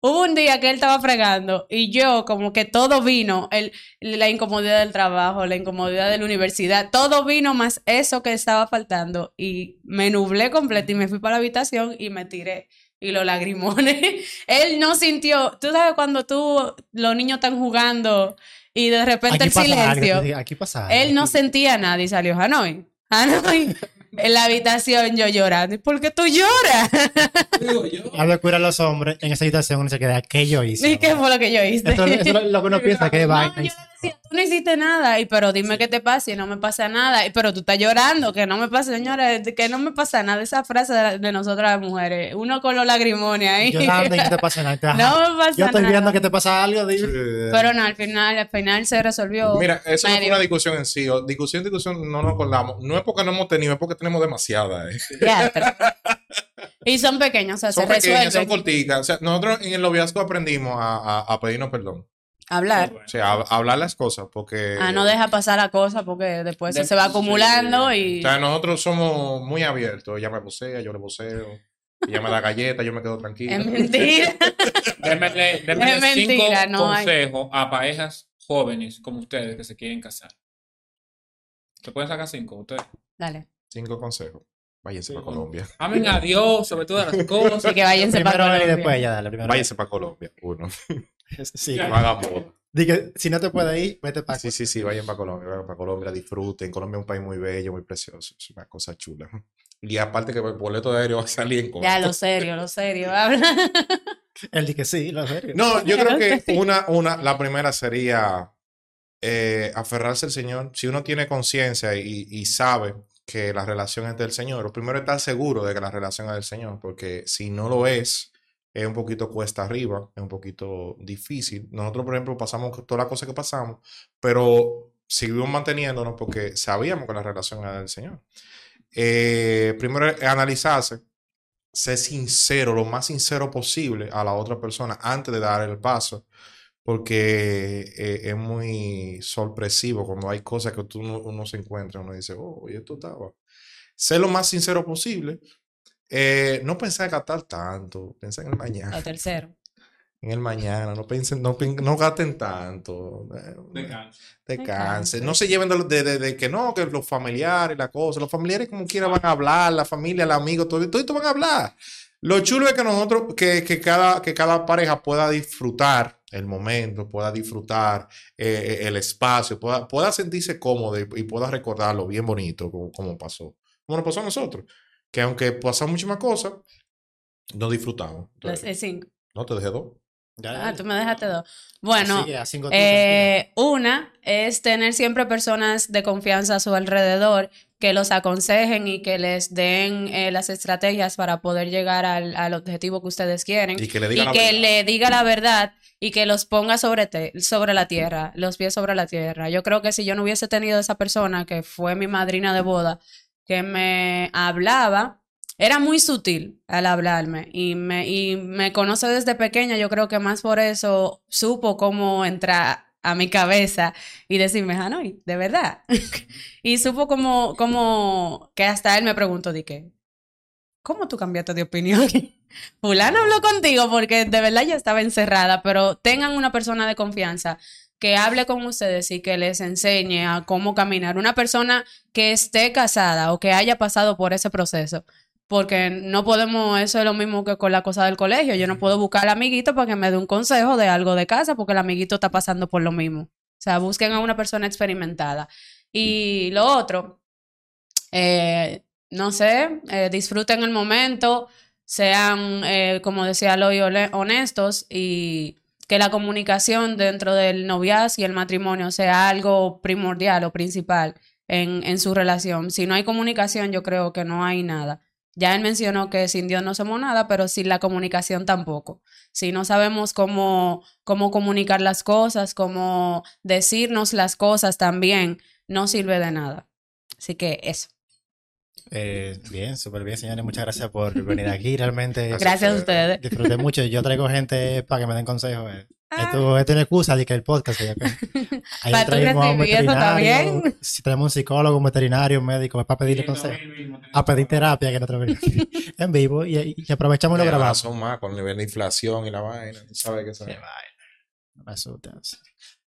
hubo un día que él estaba fregando, y yo, como que todo vino, el, la incomodidad del trabajo, la incomodidad de la universidad, todo vino más eso que estaba faltando, y me nublé completo y me fui para la habitación y me tiré. Y los lagrimones. él no sintió. Tú sabes cuando tú, los niños están jugando y de repente Aquí el pasa silencio. dices, Aquí pasa algo. Él no sentía nada y salió Hanoi. Hanoi. En la habitación yo llorando. ¿Y por qué tú lloras? Habla de curar a los hombres en esa situación. Uno se queda, ¿qué yo hice? ¿Y qué fue lo que yo hice? Esto, eso es lo que uno piensa que es No, tú no hiciste nada, y pero dime qué te pasa y no me pasa nada, y pero tú estás llorando, que no me pasa, señora, que no me pasa nada, esa frase de, de nosotras las mujeres, uno con los lagrimones ahí. Llorando y no te pasa nada. Entonces, No ajá, me pasa Yo estoy nada. viendo que te pasa algo. dime. Pero no, al final, al final se resolvió. Mira, eso no fue una discusión en sí. o Discusión, discusión, no nos acordamos. No es porque no hemos tenido, es porque tenemos demasiada. eh. Ya, pero- Y son pequeños, o sea, Son se pequeñas, son corticas. O sea, nosotros en el noviazgo aprendimos a, a- a pedirnos perdón. Hablar. O sea, hablar las cosas, porque. Ah, no deja pasar la cosa porque después se va acumulando O y... sea, nosotros somos muy abiertos. Ella me vocea, yo le voceo. Ella me da galletas, yo me quedo tranquilo. Es mentira. Démele, démele Es mentira, cinco no hay. consejos a parejas jóvenes como ustedes que se quieren casar. ¿Se pueden sacar cinco ustedes? Dale. Cinco consejos. Váyanse Sí. para Colombia. Amen a Dios sobre todas las cosas. Así que váyanse para él y Colombia. después ella, dale. Primero. Váyanse para Colombia. Uno. Sí, que si no te puedes ir, vete para Sí, sí, sí, vayan para Colombia, vayan para Colombia, disfruten. Colombia es un país muy bello, muy precioso, es una cosa chula. Y aparte que el boleto de aéreo va a salir en Ya, corto. lo serio, lo serio. Habla. Él dice que sí, lo serio. No, yo creo que una, una, la primera sería eh, aferrarse al Señor. Si uno tiene conciencia y, y sabe que la relación es del Señor, lo primero es estar seguro de que la relación es del Señor, porque si no lo es, es un poquito cuesta arriba, es un poquito difícil. Nosotros, por ejemplo, pasamos todas las cosas que pasamos, pero seguimos manteniéndonos porque sabíamos que la relación era del Señor. Eh, primero analizarse, ser sincero, lo más sincero posible a la otra persona antes de dar el paso, porque eh, es muy sorpresivo cuando hay cosas que tú no, uno se encuentra, uno dice, oh, y esto estaba. Ser lo más sincero posible. Eh, no pensar en gastar tanto, pensar en el mañana. Lo tercero. En el mañana, no piensen, no, no gasten tanto. eh, Descansa. Descansen. No se lleven de, de, de- de que no, que los familiares, la cosa. Los familiares como quiera van a hablar, la familia, el amigo, todo, todo esto van a hablar. Lo chulo es que nosotros, que, que cada, que cada pareja pueda disfrutar el momento, pueda disfrutar eh, el espacio, pueda, pueda sentirse cómodo y, y pueda recordarlo bien bonito como, como pasó. Como nos pasó a nosotros. Que aunque pasaron muchísimas cosas, no disfrutamos. Entonces, el cinco. no te dejé dos. Ya, Ah, tú me dejaste dos. Bueno, eh, una es tener siempre personas de confianza a su alrededor que los aconsejen y que les den eh, las estrategias para poder llegar al, al objetivo que ustedes quieren. Y que le y digan la que verdad. le diga la verdad y que los ponga sobre, te- sobre la tierra, los pies sobre la tierra. Yo creo que si yo no hubiese tenido esa persona que fue mi madrina de boda, que me hablaba, era muy sutil al hablarme y me, y me conoce desde pequeña, yo creo que más por eso supo cómo entrar a mi cabeza y decirme, Hanoi, de verdad. y supo como, como que hasta él me preguntó, di que, ¿cómo tú cambiaste de opinión? Fulano habló contigo porque de verdad yo estaba encerrada, pero tengan una persona de confianza que hable con ustedes y que les enseñe a cómo caminar. Una persona que esté casada o que haya pasado por ese proceso. Porque no podemos, eso es lo mismo que con la cosa del colegio. Yo no puedo buscar al amiguito para que me dé un consejo de algo de casa porque el amiguito está pasando por lo mismo. O sea, busquen a una persona experimentada. Y lo otro, eh, no sé, eh, disfruten el momento, sean, eh, como decía Loy, honestos y que la comunicación dentro del noviazgo y el matrimonio sea algo primordial o principal en, en su relación. Si no hay comunicación, yo creo que no hay nada. Ya él mencionó que sin Dios no somos nada, pero sin la comunicación tampoco. Si no sabemos cómo, cómo comunicar las cosas, cómo decirnos las cosas también, no sirve de nada. Así que eso. Eh, bien, súper bien, señores. Muchas gracias por venir aquí. Realmente Gracias a ustedes. disfruté mucho. Yo traigo gente para que me den consejos. eh. Ah. Esto, esto es una excusa de que el podcast. ya que- Ahí Para traemos un veterinario, también. Si tenemos un psicólogo, un veterinario, un médico, es para pedirle consejos. A pedir terapia que no otra vez en vivo y, y aprovechamos y lo grabamos. Son más con el nivel de inflación y la vaina. ¿Sabes qué sabe? vaina. No me asustes.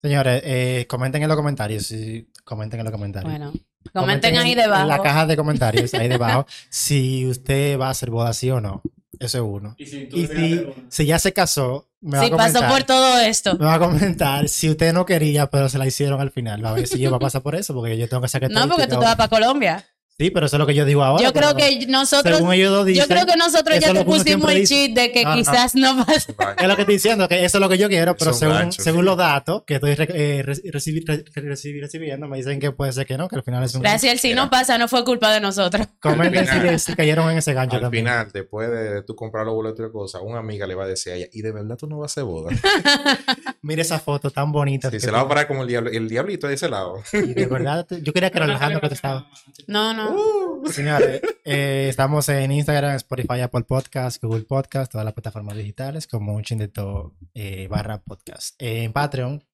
Señores, eh, comenten en los comentarios. Sí, comenten en los comentarios. Bueno, comenten ahí en- debajo. En la caja de comentarios, ahí debajo, si usted va a hacer boda sí o no. Eso es uno. Y si tú Y si, si ya se casó, me va Sí, a pasó comentar. por todo esto. Me va a comentar si usted no quería, pero se la hicieron al final. A ver si yo va a pasar por eso, porque yo tengo que sacar No, porque tú te vas para Colombia. Sí, pero eso es lo que yo digo ahora. Yo creo que nosotros, según ellos dos yo dicen, creo que nosotros ya te pusimos el cheat de que No, no. quizás no pasa. Es lo que estoy diciendo, que eso es lo que yo quiero, pero según, según sí. los datos que estoy eh, re- recibi- re- recibi- recibiendo, me dicen que puede ser que no, que al final es un Gracias, si no pasa, no fue culpa de nosotros. Comenten si, si cayeron en ese gancho Al también. final, después de tú comprar los boletos y cosas, una amiga le va a decir a ella, ¿y de verdad tú no vas a hacer boda? Mira esa foto tan bonita. Si que se la va a parar como el, diablo, el diablito de ese lado. y de verdad, yo quería que era Alejandro que te estaba. No, no. Uh. Señores, eh, estamos en Instagram, Spotify, Apple Podcast, Google Podcast, todas las plataformas digitales, como un chindeto eh, barra podcast. Eh, en Patreon,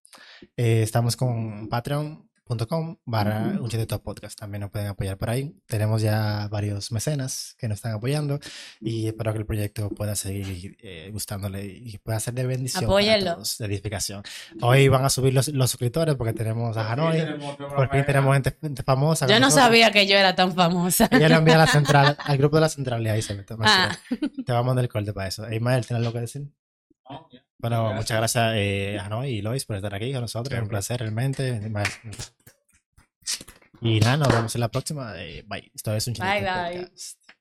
eh, estamos con patreon.com barra un chindeto podcast. También nos pueden apoyar por ahí. Tenemos ya varios mecenas que nos están apoyando y espero que el proyecto pueda seguir eh, gustándole y pueda ser de bendición Apóyenlo. para todos, de edificación. Hoy van a subir los, los suscriptores porque tenemos a Hanoi. Por fin tenemos gente, gente famosa. Yo no nosotros. sabía que yo era tan famosa. Ella lo envía a la central, al grupo de la central y ahí se mete. Ah. Te vamos a mandar el corte para eso. Ismael, ¿tienes algo que decir? Bueno, Gracias. muchas gracias eh, a Hanoi y Lois por estar aquí con nosotros. Un placer realmente. Y nada, nos vemos en la próxima. Eh, bye. Esto es un Bye, Chinito bye. Podcast.